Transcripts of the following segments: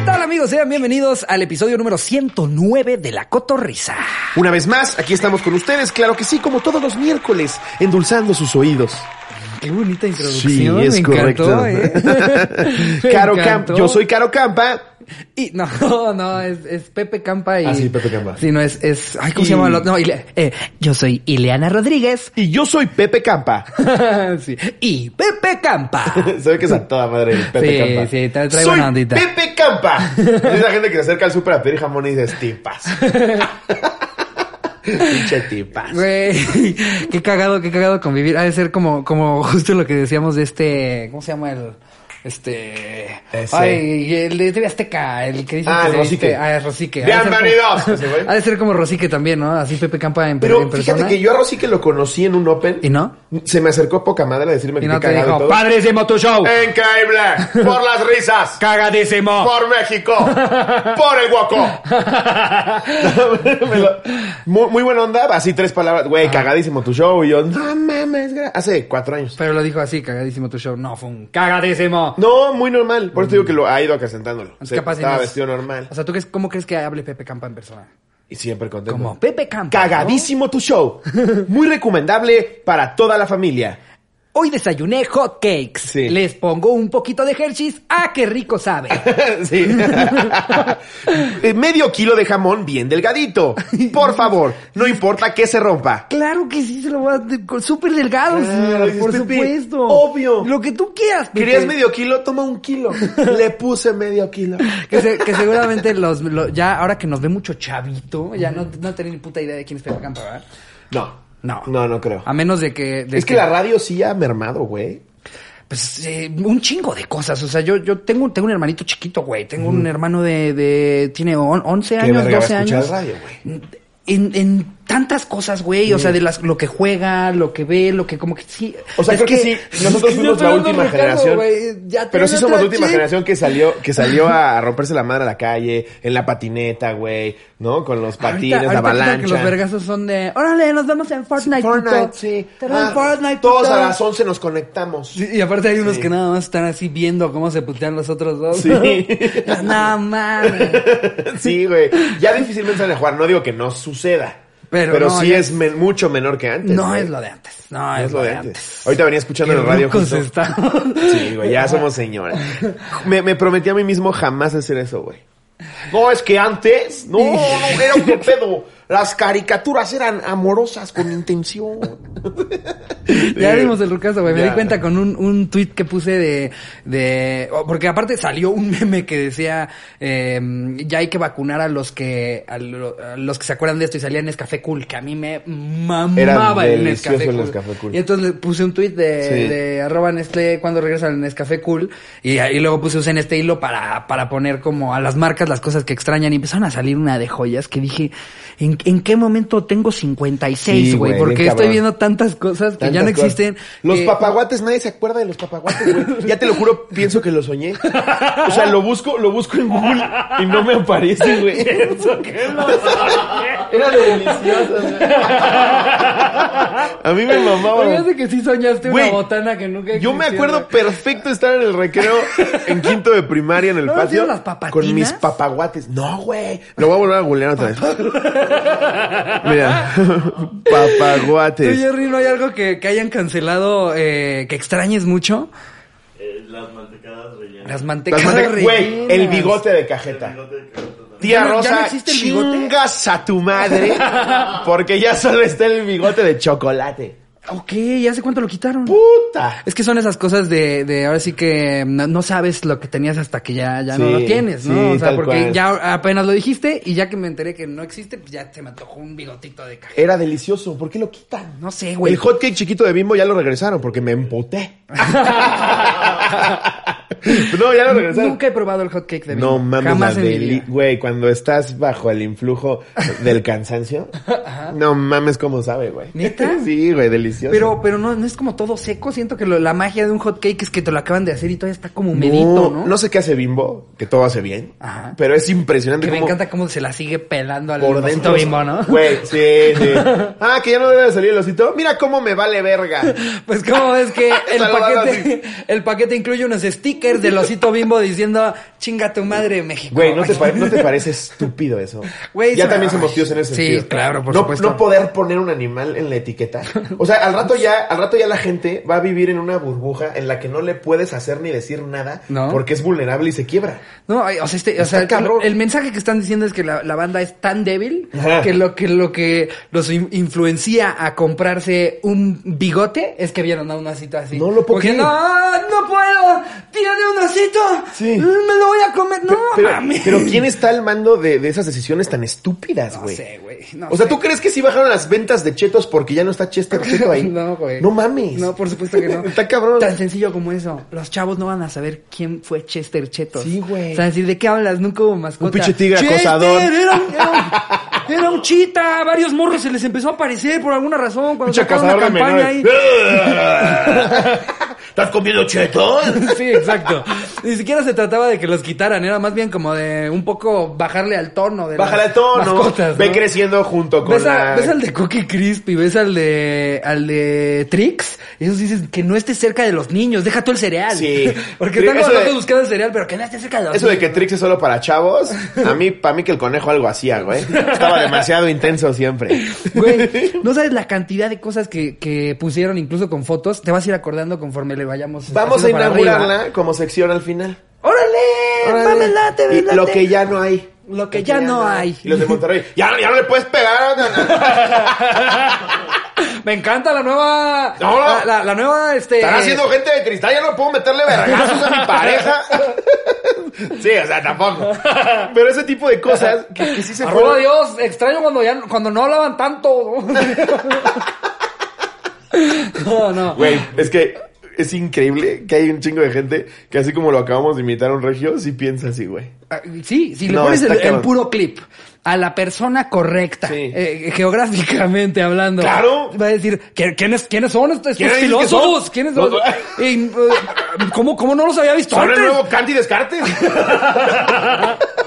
¿Qué tal amigos? Sean bienvenidos al episodio número 109 de La Cotorrisa. Una vez más, aquí estamos con ustedes, claro que sí, como todos los miércoles, endulzando sus oídos. Qué bonita Sí, introducción, es me correcto. encantó, ¿eh? Caro Camp, encantó. yo soy Caro Campa. Y no, no, es, es Pepe Campa y... Ah, sí, Pepe Campa. Sí, no, es, es, ay, ¿cómo se llama? No, Ile- eh, yo soy Ileana Rodríguez. Y yo soy Pepe Campa. sí. Y Pepe Campa. Se ve que es a toda madre el Pepe Sí, Campa. sí, trae- trae soy buena ondita. Pepe Campa. Es esa gente que se acerca al súper a pedir jamón y dices, tipas. Pinche tipas. Güey, qué cagado, qué cagado convivir. Ha de ser como, como justo lo que decíamos de este, ¿cómo se llama el? Este. Ese. Ay, el de TV Azteca, el que dice Ah, que Rosique. Ah, Rosique. De como- Bienvenidos. Ha de ser como Rosique también, ¿no? Así Pepe Campa en, per- Pero en persona. fíjate que yo a Rosy que lo conocí en un Open. ¿Y no? Se me acercó poca madre a decirme Y que no te dijo, todo. padrísimo tu show. Increíble. Por las risas. Cagadísimo. Por México. Por el guaco. Muy, muy buena onda. Así tres palabras. Güey, cagadísimo tu show. Y yo, no mames. gra-". Hace cuatro años. Pero lo dijo así, cagadísimo tu show. No, fue un cagadísimo. No, muy normal. Por eso digo que lo ha ido acrecentándolo. Es Se- capaz y estaba no es- vestido normal. O sea, ¿tú crees, cómo crees que hable Pepe Campa en persona? Y siempre contento. Como Pepe Campa. ¿no? Cagadísimo tu show. Muy recomendable para toda la familia. Hoy desayuné hot cakes. Sí. Les pongo un poquito de Hershey's. ¡Ah, qué rico sabe! sí. Eh, Medio kilo de jamón bien delgadito. Por favor, no importa que se rompa. claro que sí, se lo voy a... Súper delgado, Claro, señor, dices, por Pepe, supuesto. obvio. Lo que tú quieras, Pepe. ¿Querías medio kilo? Toma un kilo. Le puse medio kilo. Que, se- que seguramente los, lo- ya ahora que nos ve mucho chavito, ya no, no tienen ni puta idea de quién es Pepe Campa, ¿verdad? No. No. No, no creo. A menos de que... de Es que la radio sí ha mermado, güey. Pues eh, un chingo de cosas. O sea, yo, yo tengo, tengo un hermanito chiquito, güey. Tengo un hermano de, de tiene on- 11 Qué años, verga va a 12 escuchar años. radio, güey. En, en tantas cosas, güey. O sea, de las, lo que juega, lo que ve, lo que como que sí. O sea, Es creo que, sí. Nosotros fuimos la última generación. Ya Pero sí somos la última generación que salió, que salió a romperse la madre a la calle, en la patineta, güey, ¿no? Con los patines, Ahorita- la ahorita que avalancha. los vergazos son de. Órale, nos vemos en Fortnite. Fortnite, puto. sí. Te veo en Ah, Fortnite, todos puto. a las 11 nos conectamos. Sí, y aparte hay unos Sí. que nada más están así viendo cómo se putean los otros dos. Sí. no mames. Sí, güey. Ya difícilmente salen a jugar. No digo que no suceda. Pero Pero, no, sí ya es men- mucho menor que antes. No güey. es lo de antes. No, No es, lo de antes. Ahorita venía escuchando en Qué radio. justo- estamos. Sí, güey, ya somos señores. Me, me prometí a mí mismo jamás hacer eso, güey. No, es que antes, no, no, era otro pedo. Las caricaturas eran amorosas con intención. Ya vimos el rucazo, güey. Me Ya. di cuenta con un, un tweet que puse de, de, oh, porque aparte salió un meme que decía, eh, ya hay que vacunar a los que, a, lo- a los que se acuerdan de esto y salía Nescafé Cool, que a mí me mamaba el Nescafé el cool. Nescafé Cool. Y entonces le puse un tweet de, Sí. de arroba Nestlé cuando regresa el Nescafé Cool y, y luego puse usé en este hilo para, para poner como a las marcas las cosas que extrañan y empezaron a salir una de joyas que dije, ¿en, en qué momento tengo 56, Sí, güey? Porque estoy viendo tantas cosas que ya no cosas. existen. Los que- papaguates, nadie se acuerda de los papaguates, güey. Ya te lo juro, pienso que lo soñé. O sea, lo busco, lo busco en Google y no me aparece, güey. Era delicioso, güey. A mí me mamaba. Fíjate que sí soñaste Güey, una botana que nunca Yo me existió, acuerdo perfecto estar en el recreo en quinto de primaria en el ¿No patio las con mis papaguates. No, güey. Lo voy a volver a googlear otra vez. Mira, Tú, papaguates. Jerry, ¿no hay algo que, que hayan cancelado eh, que extrañes mucho? Eh, las mantecadas rellenas. Las Las mantecadas mante- Güey, el bigote de cajeta. Bigote de. Tía ¿Ya no- ya Rosa, no chingas a tu madre porque ya solo está el bigote de chocolate. Ok, ¿ya hace cuánto lo quitaron? Puta. Es que son esas cosas de, de ahora sí que no, no sabes lo que tenías hasta que ya, ya no lo tienes, ¿no? sí, o sea, porque cual. ya apenas lo dijiste y ya que me enteré que no existe, pues ya se me antojó un bigotito de cajeta. Era delicioso. ¿Por qué lo quitan? No sé, güey. El hotcake chiquito de Bimbo ya lo regresaron porque me empoté. no, ya lo regresaron. Nunca he probado el hot cake de No Bimbo. mames, Jamás la deli-. Güey, cuando estás bajo el influjo del cansancio, no mames cómo sabe, güey. ¿Neta? Sí, güey, delicioso. Pero, pero no, no es como todo seco. Siento que lo- la magia de un hot cake es que te lo acaban de hacer y todavía está como humedito, ¿no? no, sé qué hace Bimbo, que todo hace bien, Ajá. pero es impresionante Que me cómo encanta cómo se la sigue pelando al por dentro. bimbo, ¿no? Güey, sí, sí. Ah, que ya no debe salir el osito. Mira cómo me vale verga. Pues como ves que el paquete, el paquete incluye unos stickers sticker del osito bimbo diciendo, chinga tu madre, México. Güey, ¿no te, pare- ¿no te parece estúpido eso? Güey, ya también somos tíos en ese Sí, sentido. claro, por no, supuesto. No poder poner un animal en la etiqueta. O sea, al rato ya, al rato ya la gente va a vivir en una burbuja en la que no le puedes hacer ni decir nada No. porque es vulnerable y se quiebra. No, o sea, este, o sea, el mensaje que están diciendo es que la, la banda es tan débil Ajá. que lo que lo que los in- influencia a comprarse un bigote es que vieron a un osito así. No lo puedo Porque, no, no puedo, un osito, Sí. me lo voy a comer, no, pero, mames. pero ¿quién está al mando de, de esas decisiones tan estúpidas, No güey? sé, güey, no o sea, sé. ¿tú crees que sí bajaron las ventas de chetos porque ya no está Chester Cheto ahí? No, güey. No mames. No, por supuesto que no. Está cabrón. Tan sencillo como eso. Los chavos no van a saber quién fue Chester Chetos. Sí, güey. O sea, decir, ¿de qué hablas? Nunca hubo mascota. Un pinche tigre acosador. Era un, era, un, era un chita. Varios morros se les empezó a aparecer por alguna razón cuando Pinche sacaron una cazador de campaña ahí. ¿Estás comiendo chetos? Sí, exacto. Ni siquiera se trataba de que los quitaran, era más bien como de un poco bajarle al tono de Bájale el tono. mascotas, Ve creciendo junto con ¿Ves, a- la... ves al de Cookie Crispy, ves al de al de Trix, y esos dices que no esté cerca de los niños, deja tú el cereal. Sí. Porque están locos de- buscando el cereal, pero que no esté cerca de los Eso de que Trix es solo para chavos, a mí, para mí que el conejo algo hacía, güey. Estaba demasiado intenso siempre. Güey, no sabes la cantidad de cosas que, que pusieron incluso con fotos, te vas a ir acordando conforme le vayamos Vamos a inaugurarla como sección al final. ¡Órale! Órale. ¡Me late, me Y lo que ya no hay. Lo que ya no hay. Y los de Monterrey, ya, ya no le puedes pegar. Me encanta la nueva... No, no. La, la- la nueva, este... Están haciendo gente de cristal, ya no puedo meterle vergazos a mi pareja. sí, o sea, tampoco. Pero ese tipo de cosas que, que sí se Arroba fueron. Dios, extraño cuando ya cuando no hablaban tanto. No, no. Güey, es que es increíble que hay un chingo de gente que así como lo acabamos de imitar a un regio, sí piensa así, güey. Ah, Sí, si le No, pones el, el puro clip a la persona correcta, Sí. eh, geográficamente hablando, Claro. va a decir, ¿qui- ¿quiénes, quiénes son estos, estos ¿Quiénes filósofos? son? Eh, ¿cómo, ¿Cómo no los había visto Son el nuevo Canti Descartes.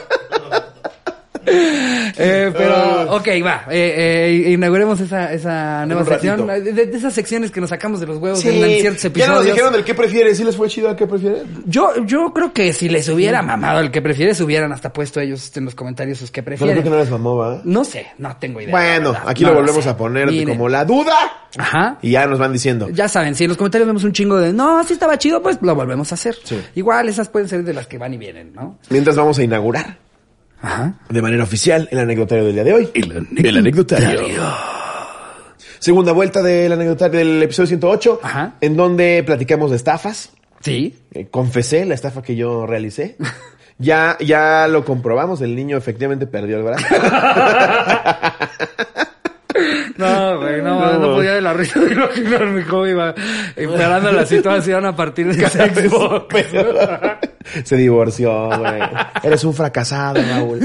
Eh, pero, ok, va. Eh, eh, inauguremos esa, esa nueva sección. De, de esas secciones que nos sacamos de los huevos Sí, en ciertos ya episodios. nos dijeron del qué prefieres. ¿Sí les fue chido al qué prefieres? Yo, yo creo que si les hubiera mamado el que prefieres, hubieran hasta puesto ellos en los comentarios sus que Pero prefieren. creo que no les mamó, ¿va? No sé, no tengo idea. Bueno, aquí No lo volvemos a poner Miren. como la duda. Ajá. Y ya nos van diciendo. Ya saben, si en los comentarios vemos un chingo de no, sí estaba chido, pues lo volvemos a hacer. Sí. Igual esas pueden ser de las que van y vienen, ¿no? Mientras vamos a inaugurar Ajá. de manera oficial el anecdotario del día de hoy. El anecdotario. Segunda vuelta del anecdotario del episodio 108. Ajá. En donde platicamos de estafas. Sí. Eh, confesé la estafa que yo realicé. Ya, ya lo comprobamos, el niño efectivamente perdió el brazo. No, güey, no, no, No. podía de la risa de imaginarme cómo iba empeorando la situación a partir de ese Xbox. Se divorció, güey. Eres un fracasado, Raúl.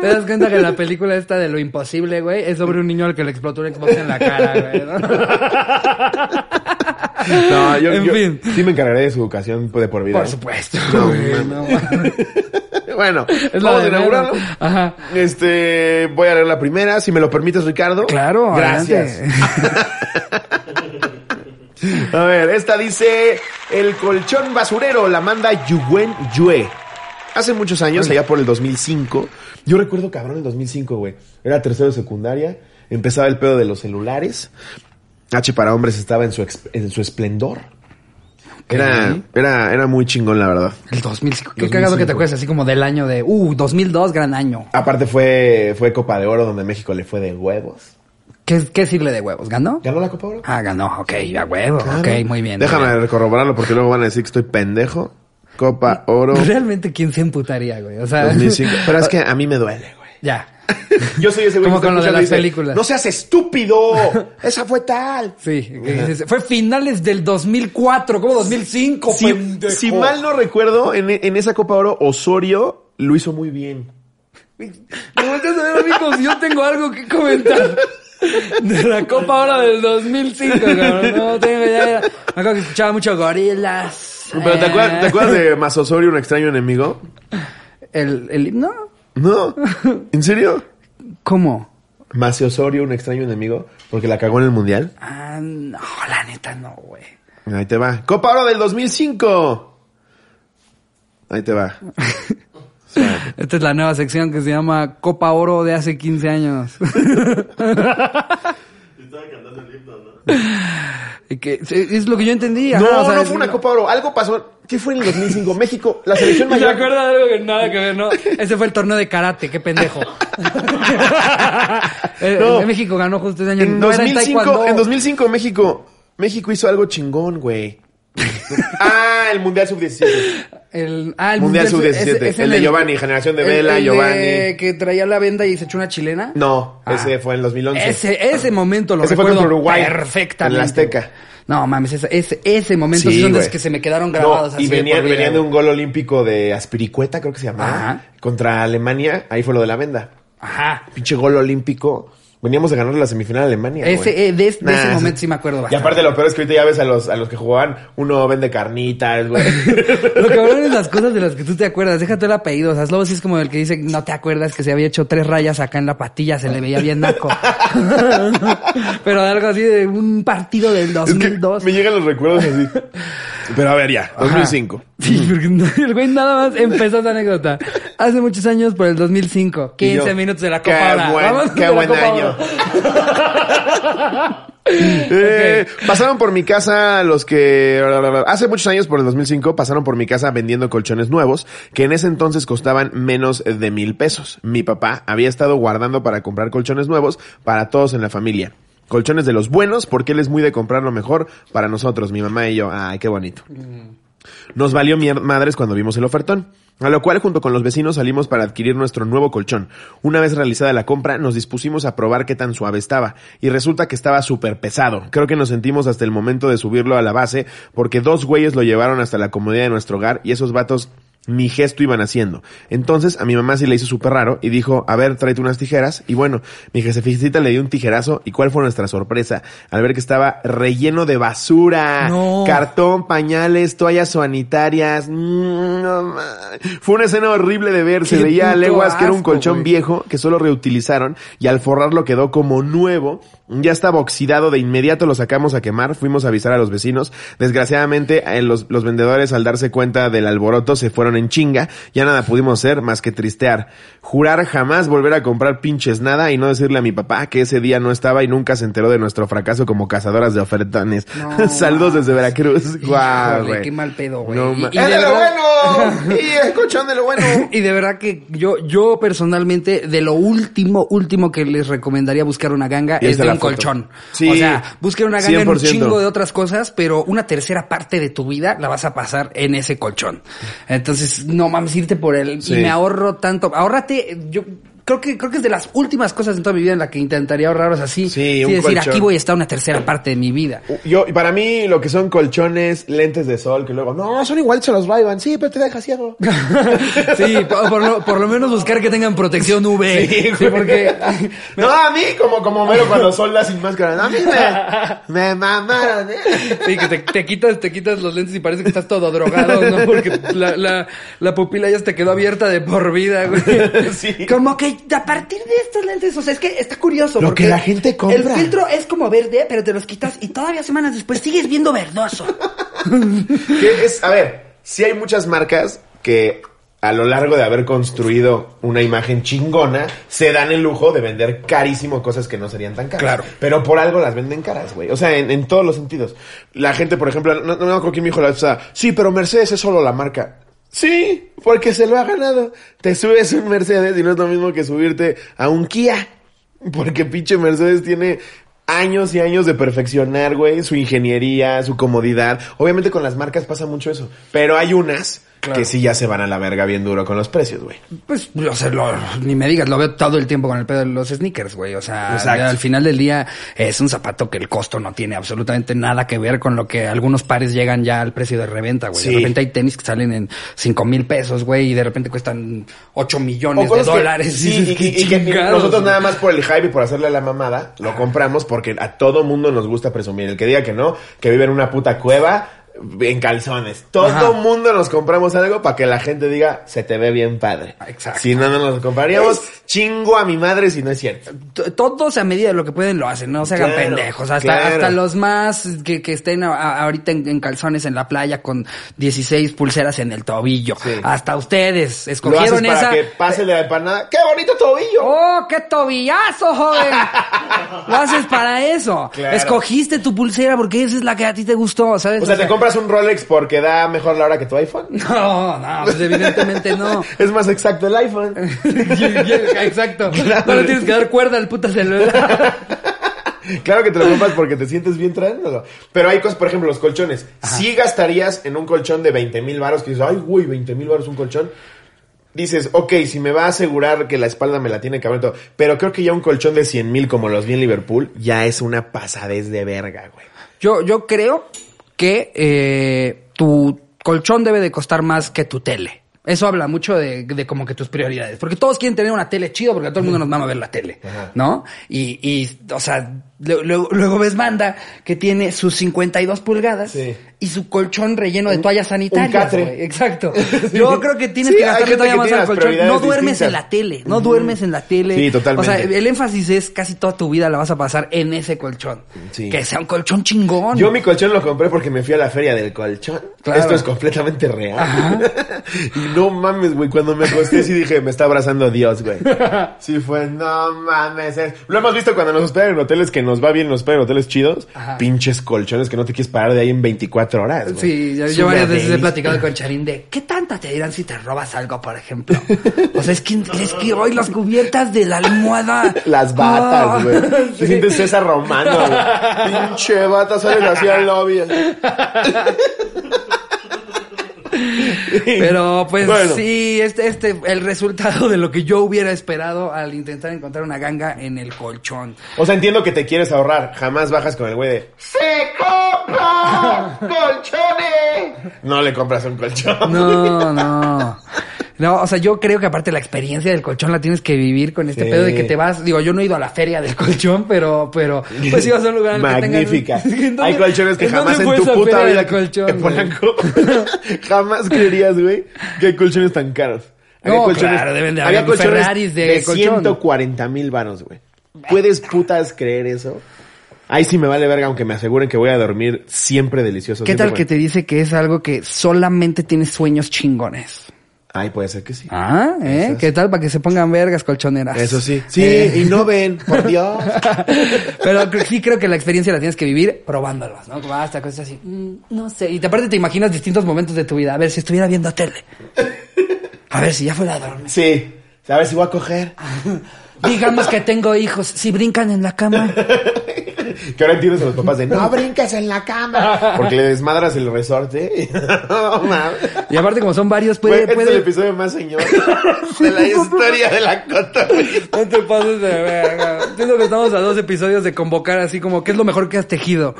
¿Te das cuenta que la película esta de lo imposible, güey, es sobre un niño al que le explotó un Xbox en la cara, güey? ¿no? No, yo, En yo fin. sí me encargaré de su educación de por vida. Por ¿eh? supuesto, No, güey, no. Bueno, Es la vamos a de inaugurarlo. Ajá. Este, voy a leer la primera, si me lo permites, Ricardo. Claro, Gracias. A ver, esta dice, el colchón basurero la manda Yuen Yue. Hace muchos años, allá por el 2005, yo recuerdo cabrón el 2005, güey. Era tercero de secundaria, empezaba el pedo de los celulares. H para hombres estaba en su, en su esplendor. Era, era, era muy chingón, la verdad. El 2005. Qué 2005. cagado que te acuerdas así como del año de, uh, 2002, gran año. Aparte fue, fue Copa de Oro donde México le fue de huevos. ¿Qué, qué decirle de huevos? ¿Ganó? ¿Ganó la Copa Oro? Ah, ganó, ok, a huevo, Claro. ok, muy bien. Déjame bien. corroborarlo porque luego van a decir que estoy pendejo. Copa Oro Realmente, ¿quién se emputaría, güey? O sea, 2005. Pero es que a mí me duele, güey. ya. Yo soy ese güey Como que con lo de las dice, películas. No seas estúpido. Esa fue tal. Sí, fue finales del 2004, como 2005, Si, pendejo. si mal no recuerdo, en, en esa Copa Oro, Osorio lo hizo muy bien. Me volteas a ver a mí como si yo tengo algo que comentar. De la Copa ahora del 2005, cabrón. No tengo idea. Me acuerdo que escuchaba mucho gorilas. Pero ¿te acuerdas, ¿te acuerdas de Más Osorio, un extraño enemigo? ¿El, el himno? No. ¿En serio? ¿Cómo? Más Osorio, un extraño enemigo, porque la cagó en el mundial. Ah, no, la neta no, güey. Ahí te va. Copa Oro del 2005. Ahí te va. Esta es la nueva sección que se llama Copa Oro de hace 15 años. Estaba cantando el himno, ¿no? Y que es lo que yo entendí. No, ajá, o sea, no fue una Copa Oro. Algo pasó. ¿Qué fue en el 2005? México, la selección ¿Se mayor. acuerda de algo que nada que ver, no? Ese fue el torneo de karate, qué pendejo. Eh, No. eh, México ganó justo ese año. En No, era en 2005, taekwondo. en 2005 México, México hizo algo chingón, güey. Ah, el Mundial Sub-17. El, ah, el Mundial Sub- Sub-17, ese- ese el de Giovanni, generación de el- Vela, el Giovanni. de que traía la venda y se echó una chilena. No, Ah. ese fue en el 2011. Ese, ese momento lo Ese fue recuerdo contra Uruguay, perfectamente. en el Azteca. No, mames, ese, ese, ese momento Sí, son de que se me quedaron No, grabados así y de venían, de güey. un gol olímpico de Aspiricueta, creo que se llamaba, Ajá. contra Alemania. Ahí fue lo de la venda. Ajá. Pinche gol olímpico. Veníamos de ganar la semifinal a Alemania. Ese, güey. eh, de, de ese momento sí me acuerdo Y bastante. aparte lo peor es que ahorita ya ves a los, a los que jugaban, uno vende carnitas, güey. Lo que hablan es las cosas de las que tú te acuerdas. Déjate el apellido. O sea, Slobo sí es como el que dice, no te acuerdas que se había hecho tres rayas acá en la patilla, se le veía bien naco. Pero algo así de un partido del Es que 2002. me llegan los recuerdos así. Pero a ver, ya, 2005. Sí, porque el güey nada más empezó esa anécdota. Hace muchos años, por el 2005. 15 Y yo, minutos de la qué Copa Oro. buen- Vamos qué buen Copa año. Eh, Pasaron por mi casa los que... Hace muchos años, por el 2005, pasaron por mi casa vendiendo colchones nuevos, que en ese entonces costaban menos de mil pesos. Mi papá había estado guardando para comprar colchones nuevos para todos en la familia. Colchones de los buenos, porque él es muy de comprar lo mejor para nosotros, mi mamá y yo. Ay, qué bonito. Nos valió madres cuando vimos el ofertón. A lo cual, junto con los vecinos, salimos para adquirir nuestro nuevo colchón. Una vez realizada la compra, nos dispusimos a probar qué tan suave estaba. Y resulta que estaba súper pesado. Creo que nos sentimos hasta el momento de subirlo a la base, porque dos güeyes lo llevaron hasta la comodidad de nuestro hogar y esos vatos ni gesto iban haciendo. Entonces a mi mamá sí le hizo súper raro y dijo, a ver, tráete unas tijeras. Y bueno, mi jefecita le dio un tijerazo. ¿Y cuál fue nuestra sorpresa? Al ver que estaba relleno de basura, No. cartón, pañales, toallas sanitarias. Mm, no fue una escena horrible de ver. Se veía a leguas que era un colchón viejo que solo reutilizaron y al forrarlo quedó como nuevo. Ya estaba oxidado, de inmediato lo sacamos a quemar, fuimos a avisar a los vecinos. Desgraciadamente, eh, los, los vendedores al darse cuenta del alboroto se fueron en chinga. Ya nada pudimos hacer más que tristear. Jurar jamás volver a comprar pinches nada y no decirle a mi papá que ese día no estaba y nunca se enteró de nuestro fracaso como cazadoras de ofertones. No, Saludos desde Veracruz. Guau, güey. qué mal pedo, güey. No, Y- y ¡Es de de lo bueno! ¡Y el colchón de lo bueno! Y de verdad que yo, yo personalmente, de lo último, último que les recomendaría buscar una ganga Y es de un foto. colchón. Sí, o sea, busquen una ganga en un 100%. chingo de otras cosas, pero una tercera parte de tu vida la vas a pasar en ese colchón. Entonces, no mames, irte por él. Sí. Y me ahorro tanto. Ahórrate, yo creo que, creo que es de las últimas cosas en toda mi vida en la que intentaría ahorrar, o sea, sí, Sí, sí un decir, colchón. aquí voy a estar una tercera parte de mi vida. Yo, y para mí, lo que son colchones, lentes de sol, que luego, no, son iguales a los ray Sí, pero te deja ciego. sí, por, por lo, por lo menos buscar que tengan protección UV. Sí, Sí, porque No, a mí, como, como mero cuando solda sin máscara. No, a mí me, me mamaron, ¿eh? Sí, que te, te quitas, te quitas los lentes y parece que estás todo drogado, ¿no? Porque la, la, la pupila ya se te quedó abierta de por vida, güey. Sí. Como que a partir de estos lentes, o sea, es que está curioso. Lo porque que la gente compra. El filtro es como verde, pero te los quitas y todavía semanas después sigues viendo verdoso. Que es, a ver, sí hay muchas marcas que a lo largo de haber construido una imagen chingona, se dan el lujo de vender carísimo cosas que no serían tan caras. Claro. Pero por algo las venden caras, güey. O sea, en, en todos los sentidos. La gente, por ejemplo, no, no me acuerdo quién me dijo la vez pasada, sí, pero Mercedes es solo la marca. Sí, porque se lo ha ganado. Te subes un Mercedes y no es lo mismo que subirte a un Kia. Porque pinche Mercedes tiene años y años de perfeccionar, güey, su ingeniería, su comodidad. Obviamente con las marcas pasa mucho eso. Pero hay unas Claro. que sí ya se van a la verga bien duro con los precios, güey. Pues, o sea, lo- ni me digas, lo veo todo el tiempo con el pedo de los sneakers, güey. O sea, al final del día es un zapato que el costo no tiene absolutamente nada que ver con lo que algunos pares llegan ya al precio de reventa, güey. Sí. De repente hay tenis que salen en cinco mil pesos, güey, y de repente cuestan 8 millones de cosas que- dólares. sí, y, "Qué y- y que nosotros güey". nada más por el hype y por hacerle la mamada, lo compramos porque a todo mundo nos gusta presumir. El que diga que no, que vive en una puta cueva en calzones. Todo Ajá. mundo nos compramos algo para que la gente diga, se te ve bien padre. Exacto. Si no, no nos compraríamos. Es- chingo a mi madre si no es cierto. T- Todos a medida de lo que pueden lo hacen, no se hagan Claro, pendejos. Hasta, claro. hasta los más que, que estén a- a- ahorita en, en calzones en la playa con 16 pulseras en el tobillo. Sí. Hasta ustedes Lo haces escogieron para esa. que pase la empanada. ¡Qué bonito tobillo! ¡Oh, qué tobillazo, joven! Lo haces para eso. Claro. Escogiste tu pulsera porque esa es la que a ti te gustó, ¿sabes? O sea, te compras un Rolex porque da mejor la hora que tu iPhone. No, no, pues evidentemente no. Es más exacto el iPhone. Exacto. No le tienes que dar cuerda al puta celular. Claro que te lo compras porque te sientes bien traéndolo. Pero hay cosas, por ejemplo, los colchones. Si gastarías en un colchón de 20 mil varos, que dices, ay, güey, 20 mil varos un colchón. Dices, ok, si me va a asegurar que la espalda me la tiene que todo. Pero creo que ya un colchón de 100 mil como los vi en Liverpool, ya es una pasadez de verga, güey. Yo, yo creo que eh, tu colchón debe de costar más que tu tele. Eso habla mucho de, de como que tus prioridades. Porque todos quieren tener una tele chido porque a todo el mundo nos mama ver la tele. Ajá. ¿No? Y, y, o sea, lo- luego ves banda que tiene sus 52 pulgadas Sí. y su colchón relleno de toallas sanitarias. catre. güey. Exacto. Yo creo que tienes Sí, que gente todavía más al colchón. No duermes en la tele. No duermes en la tele. Sí, totalmente. O sea, el énfasis es casi toda tu vida la vas a pasar en ese colchón. Que sea un colchón chingón. Yo mi colchón lo compré porque me fui a la feria del colchón. Claro. Esto es completamente real. y no mames, güey, cuando me acosté sí dije, me está abrazando Dios, güey. Sí fue, no mames. es- Lo hemos visto cuando nos hospedan en hoteles que nos va bien, nos en hoteles chidos. Ajá. Pinches colchones que no te quieres parar de ahí en 24 horas, güey. Sí, yo, yo varias veces he platicado con Charín de ¿qué tanta te dirán si te robas algo, por ejemplo? O sea, es que, es que hoy las cubiertas de la almohada. Las batas, Ah, güey. Te sí. sientes César Romano, güey. Pinche bata, sales así al lobby. Pero pues Bueno. sí, este, este, el resultado de lo que yo hubiera esperado al intentar encontrar una ganga en el colchón. O sea, entiendo que te quieres ahorrar. Jamás bajas con el güey de ¡Se compra colchones! No le compras un colchón. No, no. No, o sea, yo creo que aparte la experiencia del colchón la tienes que vivir con este Sí. pedo de que te vas, digo, yo no he ido a la feria del colchón, pero, pero, pues si vas a un lugar en el que tengan- Magnífica. ¿En dónde- Hay colchones que en jamás en tu puta vida colchón, en? Polanco jamás creerías, güey, que hay colchones tan caros. No, claro, deben de haber había colchones Ferraris de colchón. 140 mil varos, güey. ¿Puedes putas creer eso? Ahí sí me vale verga, aunque me aseguren que voy a dormir siempre delicioso. ¿Qué siempre tal que te dice que es algo que solamente tienes sueños chingones? Ay, puede ser que sí. Ah, ¿eh? ¿Qué tal para que se pongan vergas colchoneras? Eso sí. Sí, Eh. y no ven, por Dios. Pero sí creo que la experiencia la tienes que vivir probándolos, ¿no? Como hasta cosas así, mm, no sé. Y te- aparte te imaginas distintos momentos de tu vida. A ver, si estuviera viendo tele. A ver, si ya fuera a dormir. Sí. A ver si voy a coger. Digamos que tengo hijos. Si brincan en la cama. Que ahora entiendes a los papás de no brincas en la cama. Porque le desmadras el resorte. No. Y aparte como son varios, puede... este es el episodio más señor de la historia de la cota. No te pases de verga. Siento que estamos a dos episodios de convocar así como, ¿qué es lo mejor que has tejido?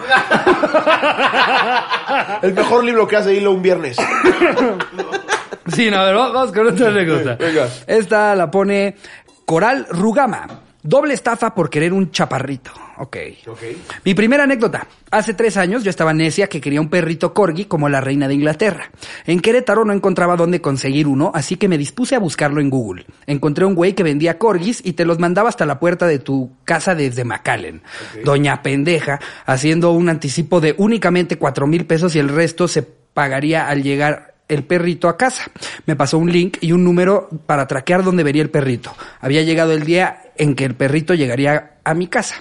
El mejor libro que hace hilo un viernes. Sí, no, a ver, vamos con otra anécdota. Esta la pone Coral Rugama. Doble estafa por querer un chaparrito. Ok. Ok. Mi primera anécdota. Hace tres años yo estaba necia que quería un perrito corgi como la reina de Inglaterra. En Querétaro no encontraba dónde conseguir uno, así que me dispuse a buscarlo en Google. Encontré un güey que vendía corgis y te los mandaba hasta la puerta de tu casa desde McAllen. Doña pendeja, haciendo un anticipo de únicamente cuatro mil pesos y el resto se pagaría al llegar el perrito a casa. Me pasó un link y un número para traquear dónde vería el perrito. Había llegado el día en que el perrito llegaría a mi casa.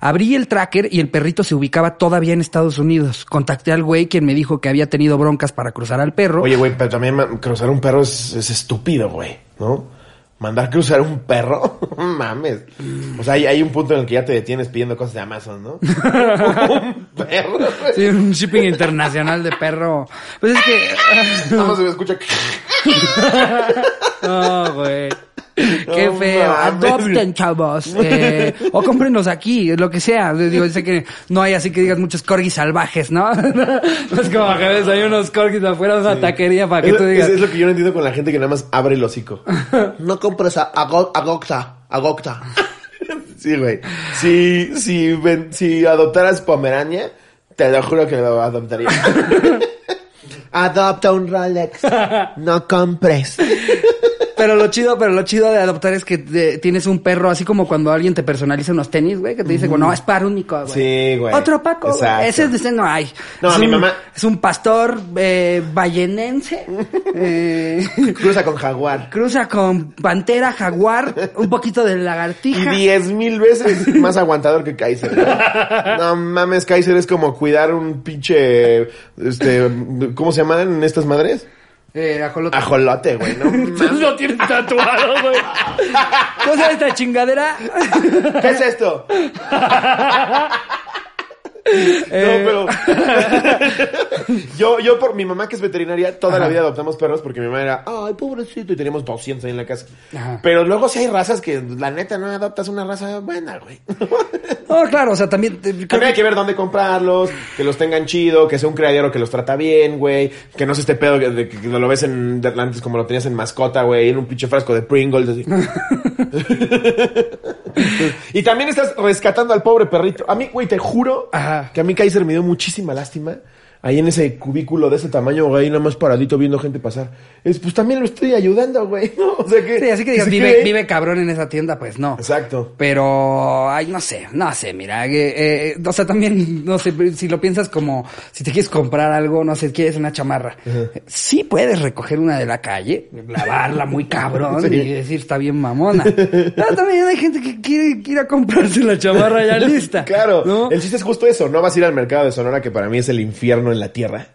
Abrí el tracker y el perrito se ubicaba todavía en Estados Unidos. Contacté al güey quien me dijo que había tenido broncas para cruzar al perro. Oye, güey, pero también cruzar un perro es, es estúpido, güey, ¿no? Mandar cruzar un perro, mames. O sea, hay, hay un punto en el que ya te detienes pidiendo cosas de Amazon, ¿no? un perro, güey. Sí, un shipping internacional de perro. Pues es que... Nada más se me escucha. No, güey. Qué No feo. mames. Adopten, chavos. Eh, o cómprenos aquí, lo que sea. Digo, sé que no hay así que digas muchos corgis salvajes, ¿no? No es como que ves, hay unos corgis afuera de una taquería para que Es, tú digas. es lo que yo no entiendo con la gente que nada más abre el hocico. No compres a, a, Go- a Gocta, a Gocta. Sí, güey. Si, si, ven- si adoptaras Pomerania, te lo juro que lo adoptaría. Adopta un Rolex. No compres. Pero lo chido, pero lo chido de adoptar es que te- tienes un perro, así como cuando alguien te personaliza unos tenis, güey, que te dice, bueno, no, es para único, güey. Sí, güey. Otro Paco, güey. Ese es de ese no hay. No, es mi un- mamá- Es un pastor eh, vallenense. eh, Cruza con jaguar. cruza con pantera, jaguar, un poquito de Y lagartija. diez mil veces más aguantador que Kaiser. güey. No mames, Kaiser es como cuidar un pinche, este, ¿cómo se llaman estas madres? Eh, ajolote. Ajolote, güey, no mames. Lo tienes tatuado, güey. ¿Cómo sabes esta chingadera? ¿Qué es esto? Eh, No, pero yo, yo por mi mamá que es veterinaria, toda la vida adoptamos perros porque mi mamá era, ay, pobrecito, y teníamos 200 ahí en la casa. Ajá. Pero luego sí hay razas que, la neta, no adoptas una raza buena, güey. No, claro, o sea, también... eh, También hay que ver dónde comprarlos, que los tengan chido, que sea un criadero que los trata bien, güey, que no sea este pedo que, de- que lo ves en antes como lo tenías en mascota, güey, en un pinche frasco de Pringles, así. y también estás rescatando al pobre perrito. A mí, güey, te juro Ajá. Que a mí Kaiser me dio muchísima lástima. Ahí en ese cubículo de ese tamaño, güey, nada más paradito viendo gente pasar. Es, pues también lo estoy ayudando, güey, ¿no? O sea que... Sí, así que digas, vive, vive cabrón en esa tienda, pues no. Exacto. Pero, ay, no sé, no sé, mira, eh, eh, o sea, también, no sé, si lo piensas como, si te quieres comprar algo, no sé, quieres una chamarra, sí puedes recoger una de la calle, lavarla muy cabrón Sí. y decir, está bien mamona. Pero también hay gente que quiere, quiere ir a comprarse la chamarra ya lista. Claro, ¿no? el chiste es justo eso, no vas a ir al mercado de Sonora que para mí es el infierno en la tierra.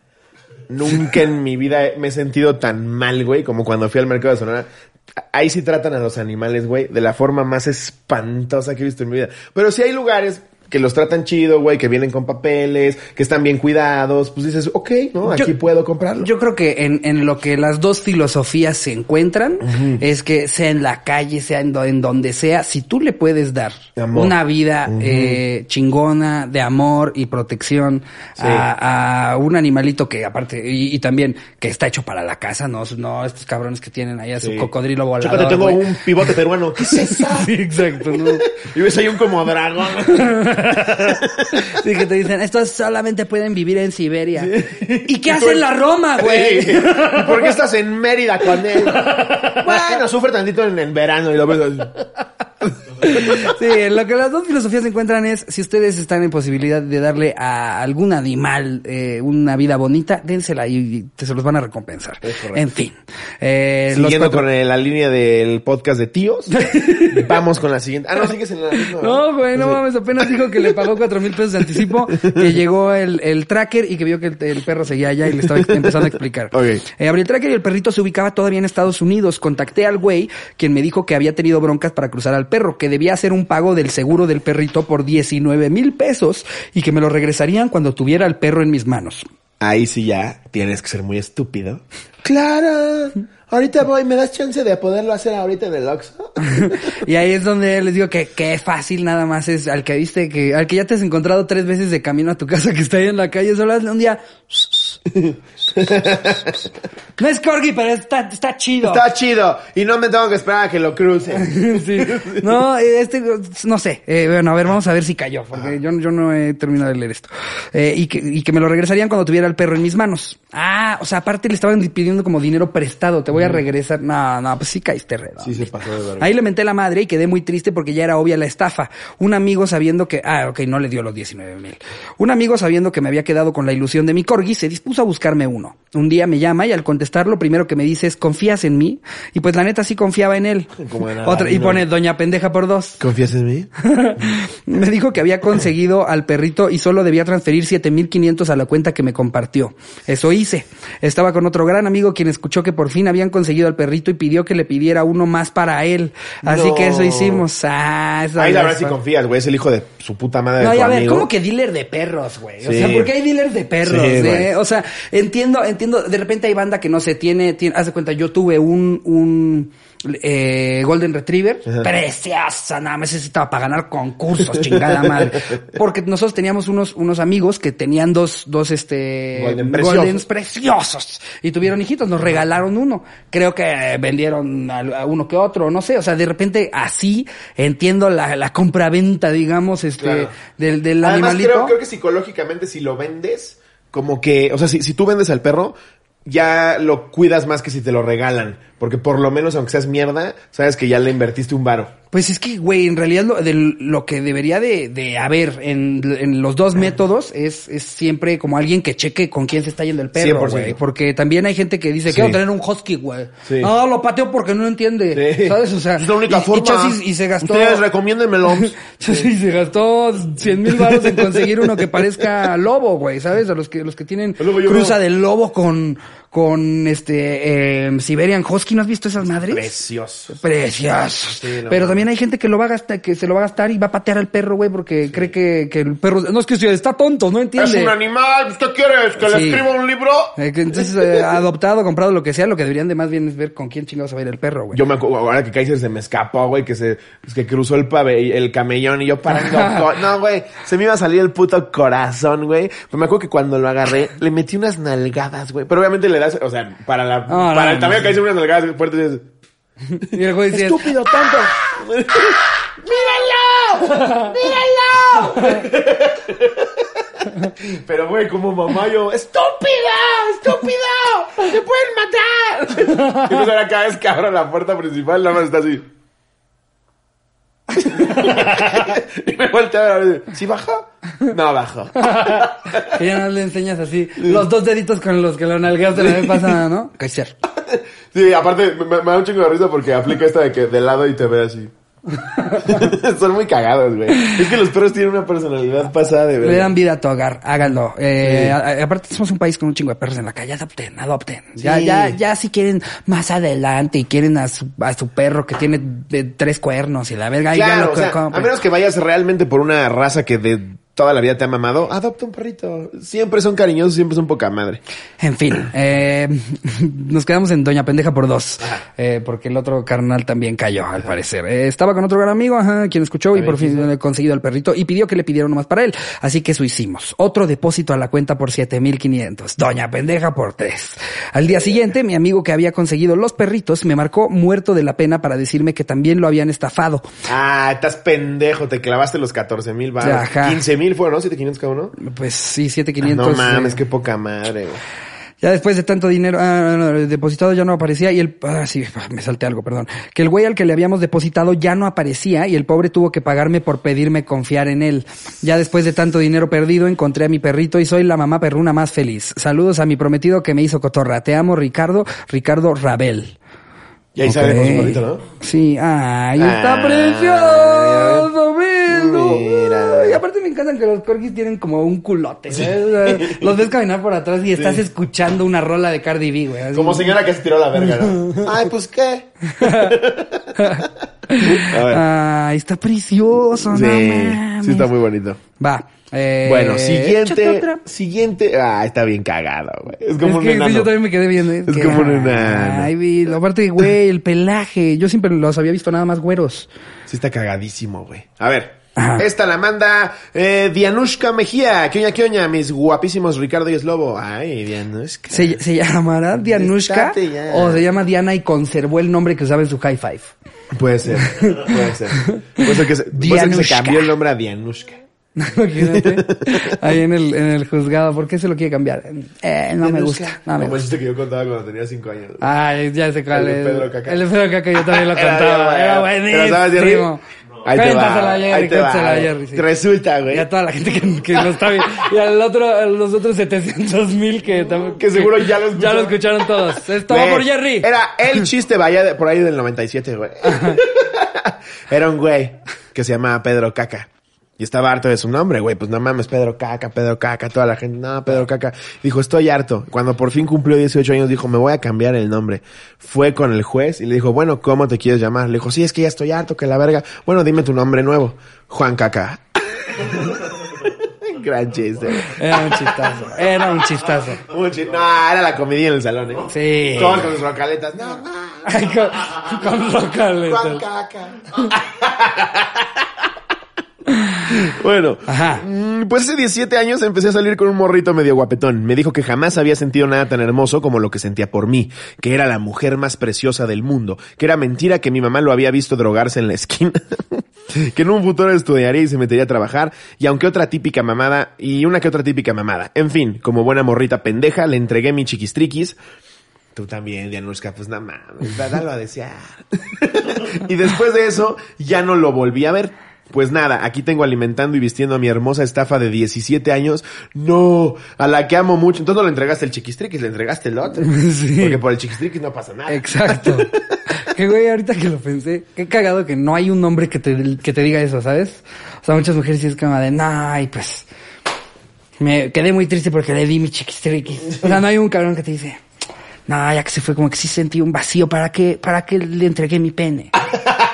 Nunca en mi vida me he sentido tan mal, güey, como cuando fui al mercado de Sonora. Ahí sí tratan a los animales, güey, de la forma más espantosa que he visto en mi vida. Pero sí hay lugares que los tratan chido, güey, que vienen con papeles, que están bien cuidados, pues dices, ok, ¿no? Aquí Yo- puedo comprarlo. Yo creo que en, en lo que las dos filosofías se encuentran es que sea en la calle, sea en, do- en donde sea, si tú le puedes dar Amor. una vida eh, chingona de amor y protección a, a un animalito que aparte, y, y también que está hecho para la casa, no, no estos cabrones que tienen ahí a su Sí. cocodrilo volador. Chécate, tengo un pivote peruano. ¿Qué es eso? Sí, exacto, ¿no? y ves ahí un como dragón. Sí, que te dicen, estos solamente pueden vivir en Siberia. ¿Y qué hacen en- la Roma, güey? Sí. ¿Y por qué estás en Mérida con él? Bueno, sufre tantito en el verano y lo ves así. Sí, lo que las dos filosofías encuentran es, si ustedes están en posibilidad de darle a algún animal eh, una vida bonita, dénsela y, te se los van a recompensar. En fin. Eh, Siguiendo cuatro- con la línea del podcast de tíos, vamos con la siguiente. Ah, no, sigues en la misma. No, güey, no mames, apenas dijo que le pagó cuatro mil pesos de anticipo, que llegó el, el tracker y que vio que el, el perro seguía allá y le estaba empezando a explicar. Ok. Eh, abrí el tracker y el perrito se ubicaba todavía en Estados Unidos. Contacté al güey, quien me dijo que había tenido broncas para cruzar al perro, que debía hacer un pago del seguro del perrito por 19 mil pesos y que me lo regresarían cuando tuviera al perro en mis manos. Ahí sí ya tienes que ser muy estúpido. Claro. Ahorita voy, ¿me das chance de poderlo hacer ahorita en el Oxxo? Y ahí es donde les digo que qué fácil nada más es al que viste que, al que ya te has encontrado tres veces de camino a tu casa que está ahí en la calle, solo hazle un día. No es corgi, pero está, está chido. Está chido. Y no me tengo que esperar a que lo crucen. Sí. No, este, no sé. Eh, bueno, a ver, vamos a ver si cayó, porque yo, yo no he terminado de leer esto. Eh, y, que, y que me lo regresarían cuando tuviera el perro en mis manos. Ah, o sea, aparte le estaban pidiendo como dinero prestado. Te voy a regresar. No, no, pues sí caíste redondo. Sí se pasó de verga. Ahí le menté la madre y quedé muy triste porque ya era obvia la estafa. Un amigo sabiendo que, ah, ok, no le dio los 19 mil. Un amigo sabiendo que me había quedado con la ilusión de mi corgi se dispuso a buscarme uno. Un día me llama y al contestar lo primero que me dice es, ¿confías en mí? Y pues la neta sí confiaba en él. Otra, y pone doña pendeja por dos. ¿Confías en mí? me dijo que había conseguido al perrito y solo debía transferir 7500 a la cuenta que me compartió. Eso hice. Estaba con otro gran amigo quien escuchó que por fin habían conseguido al perrito y pidió que le pidiera uno más para él. Así No. que eso hicimos. Ah, esa Ahí la verdad sí confías, güey. Es el hijo de su puta madre No, de tu a ver, amigo. ¿cómo que dealer de perros, güey? O Sí. sea, ¿por qué hay dealers de perros? Sí, eh? O sea, entiendo, entiendo, de repente hay banda que no se tiene, tiene haz de cuenta, yo tuve un, un eh, Golden Retriever, preciosa, nada más necesitaba para ganar concursos, chingada madre. Porque nosotros teníamos unos, unos amigos que tenían dos, dos, este, Golden preciosos. Goldens preciosos. Y tuvieron hijitos, nos regalaron uno. Creo que vendieron a, a uno que otro, no sé. O sea, de repente así entiendo la, la compra-venta, digamos, este, Claro. del, del Además, animalito. creo, creo que psicológicamente si lo vendes, como que, o sea, si, si tú vendes al perro, ya lo cuidas más que si te lo regalan. Porque por lo menos, aunque seas mierda, sabes que ya le invertiste un varo. Pues es que, güey, en realidad lo, de lo que debería de, de haber en, en los dos métodos es, es siempre como alguien que cheque con quién se está yendo el perro, 100%. güey. Porque también hay gente que dice, Sí. quiero tener un husky, güey. Sí. No, lo pateo porque no entiende. Sí. ¿Sabes? O sea, es la única y, y forma. Chasis- y se gastó... Ustedes recomiéndenmelo. Sí, se gastó 100 mil baros en conseguir uno que parezca lobo, güey, ¿sabes? A los que, los que tienen lobo cruza del lobo con, con este, eh, Siberian Husky, ¿no has visto esas madres? Preciosos. Preciosos. Sí, no Pero también hay gente que lo va a gastar, que se lo va a gastar y va a patear al perro, güey, porque cree que, que el perro, no es que está tonto, no Es entiende. un animal. ¿Usted quiere que le escriba un libro? Eh, entonces, eh, adoptado, comprado, lo que sea, lo que deberían de más bien es ver con quién chingados va a ir el perro, güey. Yo me acuerdo, ahora que Kaiser se me escapó, güey, que se, es que cruzó el pabellón, el camellón y yo parando. no, güey, se me iba a salir el puto corazón, güey. Pero me acuerdo que cuando lo agarré, le metí unas nalgadas, güey. Pero obviamente le o sea, para la, No, no, para el tamaño no. que Kaiser unas nalgadas fuertes es, Y el güey decía, estúpido tonto. ¡Míralo! ¡Míralo! Pero, güey, como mamá yo, ¡estúpido! ¡Estúpido! ¡Te pueden matar! Entonces ahora cada vez que abro la puerta principal, nada más está así. y me volteo a ver, ¿sí bajó? No bajó. que ya no le enseñas así, los dos deditos con los que lo nalgaste la vez pasada, ¿no? Kaiser. Sí, aparte, me, me da un chingo de risa porque aplica esta de que de lado y te ve así. Son muy cagados, güey. Es que los perros tienen una personalidad pasada de Le ver. dan vida a tu hogar, háganlo. Eh, a- a- aparte somos un país con un chingo de perros en la calle, adopten, adopten. Ya, Sí. ya, ya si quieren más adelante y quieren a su, a su perro que tiene de tres cuernos y la verga, ahí ya Claro, lo o sea, a menos que vayas realmente por una raza que de toda la vida te ha mamado, adopta un perrito. Siempre son cariñosos, siempre son poca madre. En fin, eh, nos quedamos en Doña Pendeja por dos, eh, porque el otro carnal también cayó, al parecer. Eh, estaba con otro gran amigo, ajá, quien escuchó y por fin he conseguido al perrito y pidió que le pidieran nomás para él. Así que eso hicimos. Otro depósito a la cuenta por 7500. Doña Pendeja por tres. Al día siguiente, mi amigo que había conseguido los perritos me marcó muerto de la pena para decirme que también lo habían estafado. Ah, estás pendejo, te clavaste los 14 mil baros. Ajá. 15 mil fueron, ¿no? 7,500 cada uno. Pues sí, Ah, 7500. no mames, eh, qué poca madre, güey. Ya después de tanto dinero ah, no, no, depositado ya no aparecía y el... Ah, sí, me salté algo, perdón. Que el güey al que le habíamos depositado ya no aparecía y el pobre tuvo que pagarme por pedirme confiar en él. Ya después de tanto dinero perdido encontré a mi perrito y soy la mamá perruna más feliz. Saludos a mi prometido que me hizo cotorra. Te amo, Ricardo. Ricardo Rabel. Y ahí sale con su perrito, ¿no? Sí, ay, está Ah, precioso, velo. Aparte me encantan que los corgis tienen como un culote. sea, Los ves caminar por atrás y estás escuchando una rola de Cardi B, güey. Como señora que se tiró la verga, ¿no? Ay, pues qué. a ver. Ay, está precioso, sí, no mames. sí está muy bonito. Va. Eh, Bueno, siguiente. otra. Siguiente. Ah, está bien cagado, güey. Es Es como un que sí, enano. yo también me quedé viendo. Es, Es que, como un enano. Ay, vi, aparte, güey, el pelaje. Yo siempre los había visto nada más güeros. Sí está cagadísimo, güey. A ver. Ajá. Esta la manda eh, Dianushka Mejía. ¿Qué oña, qué oña? Mis guapísimos Ricardo y Slobo. Ay, Dianushka. ¿Se, se llamará Dianushka o se llama Diana y conservó el nombre que usaba en su high five? Puede ser. Puede ser. Puede ser que se, puede ser que se Dianushka. cambió el nombre a Dianushka. Imagínate. Ahí en el, en el juzgado. ¿Por qué se lo quiere cambiar? Eh, no me gusta. No me Como el gusta. chiste que yo contaba cuando tenía cinco años. Ay, ya sé cuál El de. Pedro Caca. El de Pedro Caca yo también lo contaba. Era buenísimo. Ahí te va. Jerry, Ahí te va. Jerry, sí. Resulta, güey. Y a toda la gente que, que lo está viendo. Y al otro, a los otros 700 mil que, Que seguro ya lo Ya lo escucharon. escucharon todos. Esto va por Jerry. Era el chiste, vaya, de- por ahí del 97, güey. Era un güey que se llamaba Pedro Caca. Y estaba harto de su nombre, güey. Pues no mames, Pedro Caca, Pedro Caca. Toda la gente, no, Pedro Caca. Dijo, estoy harto. Cuando por fin cumplió 18 años, dijo, me voy a cambiar el nombre. Fue con el juez y le dijo, bueno, ¿cómo te quieres llamar? Le dijo, sí, es que ya estoy harto, que la verga. Bueno, dime tu nombre nuevo. Juan Caca. Gran chiste. Era un chistazo. Era un chistazo. Un chi- No, era la comedia en el salón, ¿eh? Sí. Todos con sus rocaletas. No, no. Con, con locales. Juan Caca. Bueno, Ajá. mm, pues hace 17 años empecé a salir con un morrito medio guapetón. Me dijo que jamás había sentido nada tan hermoso como lo que sentía por mí, que era la mujer más preciosa del mundo, que era mentira que mi mamá lo había visto drogarse en la esquina, que en un futuro estudiaría y se metería a trabajar, y aunque otra típica mamada, y una que otra típica mamada. En fin, como buena morrita pendeja, le entregué mi chiquistriquis. Tú también, Dianushka, pues nada da- dalo a desear. y después de eso, ya no lo volví a ver. Pues nada, aquí tengo alimentando y vistiendo a mi hermosa estafa de 17 años. No, a la que amo mucho. Entonces no le entregaste el chiquistriquis, le entregaste el otro. Sí. Porque por el chiquistriquis no pasa nada. Exacto. que güey, ahorita que lo pensé, qué cagado que no hay un hombre que te, que te diga eso, ¿sabes? O sea, muchas mujeres sí es como de, ay, pues, me quedé muy triste porque le di mi chiquistriquis. O sea, no hay un cabrón que te dice, no, ya que se fue, como que sí sentí un vacío, ¿para qué, para qué le entregué mi pene?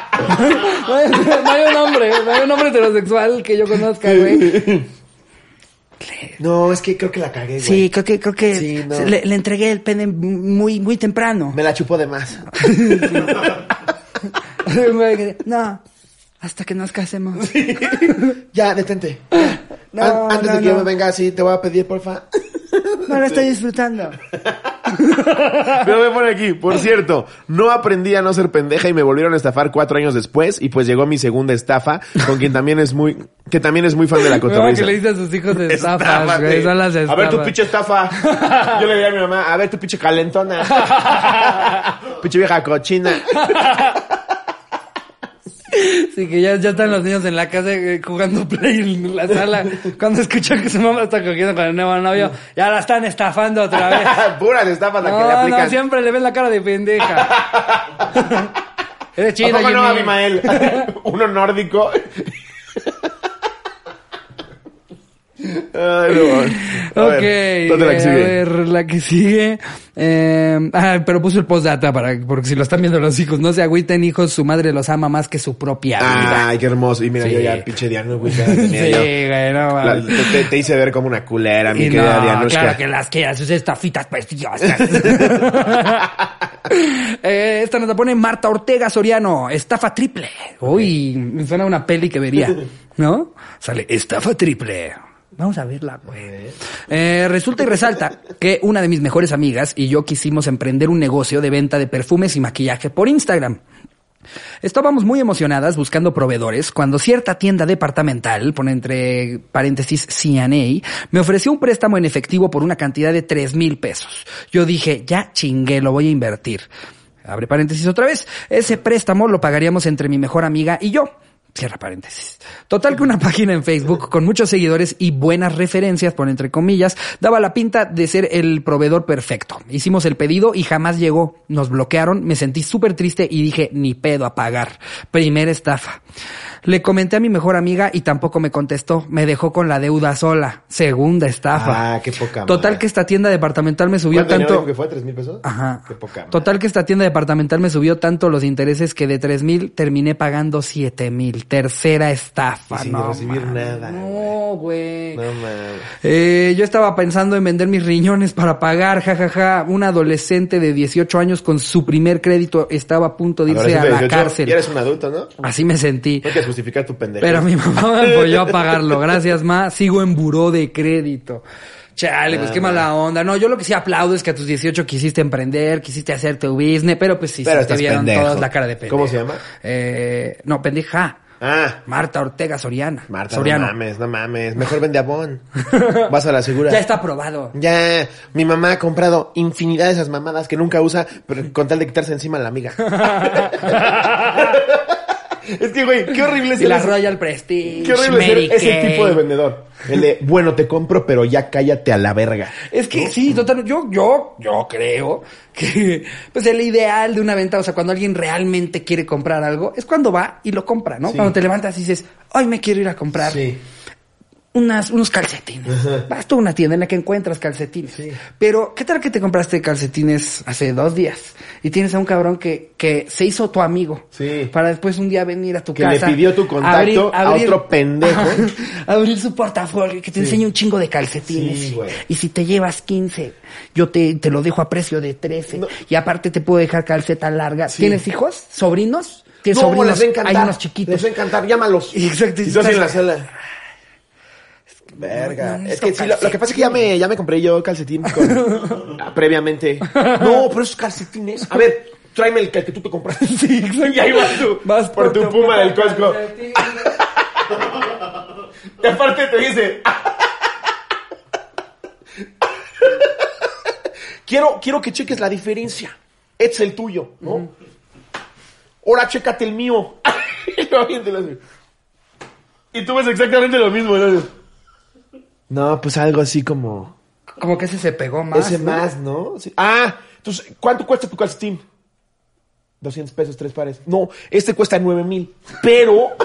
no, hay, no hay un hombre, no hay un hombre heterosexual que yo conozca, güey. No, es que creo que la cagué, güey. Sí, creo que, creo que Sí, no. le, le entregué el pene muy, muy temprano. Me la chupó de más. No, hasta que nos casemos. Ya, detente. No, An- antes no, de que yo me venga así, te voy a pedir, porfa. No lo estoy disfrutando. Pero me pone aquí, por cierto, no aprendí a no ser pendeja y me volvieron a estafar cuatro años después y pues llegó mi segunda estafa con quien también es muy, que también es muy fan de la cotorriza. que le dice a sus hijos de estafas, Estáfate. güey. Son las estafas. A ver tu pinche estafa. Yo le diría a mi mamá, a ver tu pinche calentona. pinche vieja cochina. Sí, que ya, ya están los niños en la casa eh, jugando play en la sala. Cuando escuchan que su mamá está cogiendo con el nuevo novio, ya la están estafando otra vez. Puras estafas las que le aplican. no, siempre le ven la cara de pendeja. Eres ¿A chido, poco no? Uno nórdico. Ay, no. A Ok, ver, ¿dónde la que eh, sigue? a ver, la que sigue. Eh, ah, pero puso el postdata para, porque si lo están viendo los hijos, no se agüiten hijos, su madre los ama más que su propia vida. Ay, qué hermoso. Y mira, Sí. yo ya, pinche Diana, güey, ya Sí, yo. güey, no La- te, hice ver como una culera, mi querida no, Dianushka. claro que las quieras, sus estafitas preciosas. eh, esta nos la pone Marta Ortega Soriano, estafa triple. Uy, me suena una peli que vería, ¿no? Sale, estafa triple. Vamos a verla, güey. Eh, resulta y resalta que una de mis mejores amigas y yo quisimos emprender un negocio de venta de perfumes y maquillaje por Instagram. Estábamos muy emocionadas buscando proveedores cuando cierta tienda departamental, pone entre paréntesis CNA, me ofreció un préstamo en efectivo por una cantidad de tres mil pesos. Yo dije, ya chingué, lo voy a invertir. Abre paréntesis otra vez. Ese préstamo lo pagaríamos entre mi mejor amiga y yo. Cierra paréntesis. Total que una página en Facebook con muchos seguidores y buenas referencias, por entre comillas, daba la pinta de ser el proveedor perfecto. Hicimos el pedido y jamás llegó. Nos bloquearon, me sentí súper triste y dije, ni pedo a pagar. Primera estafa. Le comenté a mi mejor amiga y tampoco me contestó. Me dejó con la deuda sola. Segunda estafa. Ah, qué poca Total madre. que esta tienda departamental me subió ¿Cuánto dinero tanto... que fue? ¿Tres mil pesos? Ajá. Qué poca madre. Total que esta tienda departamental me subió tanto los intereses que de tres mil terminé pagando siete mil. Tercera estafa. Y sin no, recibir nada, No, güey. No mames. Eh, yo estaba pensando en vender mis riñones para pagar, jajaja. Un adolescente de 18 años con su primer crédito estaba a punto de irse a la de 18, cárcel. Ya eres un adulto, ¿no? Así me sentí. No hay que justificar tu pendejo. Pero mi mamá me apoyó a pagarlo. Gracias, ma. Sigo en buró de crédito. Chale, pues Ah, qué mala onda. No, yo lo que sí aplaudo es que a tus 18 quisiste emprender, quisiste hacer tu business, pero pues sí, Pero sí te vieron pendejo. todos la cara de pendejo. ¿Cómo se llama? Eh, no, pendeja. Ah, Marta Ortega Soriana. Marta, Soriano. no mames, no mames. Mejor vende Avon. Vas a la segura. Ya está aprobado. Ya, mi mamá ha comprado infinidad de esas mamadas que nunca usa, pero con tal de quitarse encima a la amiga. es que, güey, qué horrible es Y la Royal Prestige. Qué horrible Mary ser ese Kay. tipo de vendedor. El de, bueno, te compro, pero ya cállate a la verga. Es que sí, total, yo, yo, yo creo que, pues el ideal de una venta, o sea, cuando alguien realmente quiere comprar algo, es cuando va y lo compra, ¿no? Sí. Cuando te levantas y dices, hoy me quiero ir a comprar unas, unos calcetines. Vas tú a una tienda en la que encuentras calcetines. Pero, ¿qué tal que te compraste calcetines hace dos días? Y tienes a un cabrón que, que se hizo tu amigo. Sí. Para después un día venir a tu Que le casa. pidió tu contacto a otro pendejo. Ajá. abrir su portafolio, que te enseñe un chingo de calcetines. Sí, güey. y si te llevas 15, yo te, te lo dejo a precio de 13. No. Y aparte te puedo dejar calceta larga. ¿Tienes hijos? ¿Sobrinos? Tienes no, sobrinos, les va a encantar. hay unos chiquitos. Les va a encantar, llámalos. Exacto, Y en la sala. Verga. no, es que sí, lo, lo que pasa es que ya me, ya me compré yo calcetín con- previamente. No, pero esos calcetines. A ver, tráeme el que, que tú te compraste. Sí, exacto. Y ahí vas tú. Vas por tu puma del Costco. Y aparte te dice. quiero, quiero que cheques la diferencia. Es el tuyo, ¿no? Ahora chécate el mío. Y tú ves exactamente lo mismo, ¿no? No, pues algo así como. Como que ese se pegó más. ese ¿no? más, ¿no? Sí. Ah, entonces, ¿cuánto cuesta tu calcetín? 200 pesos, tres pares. No, este cuesta 9 mil. Pero.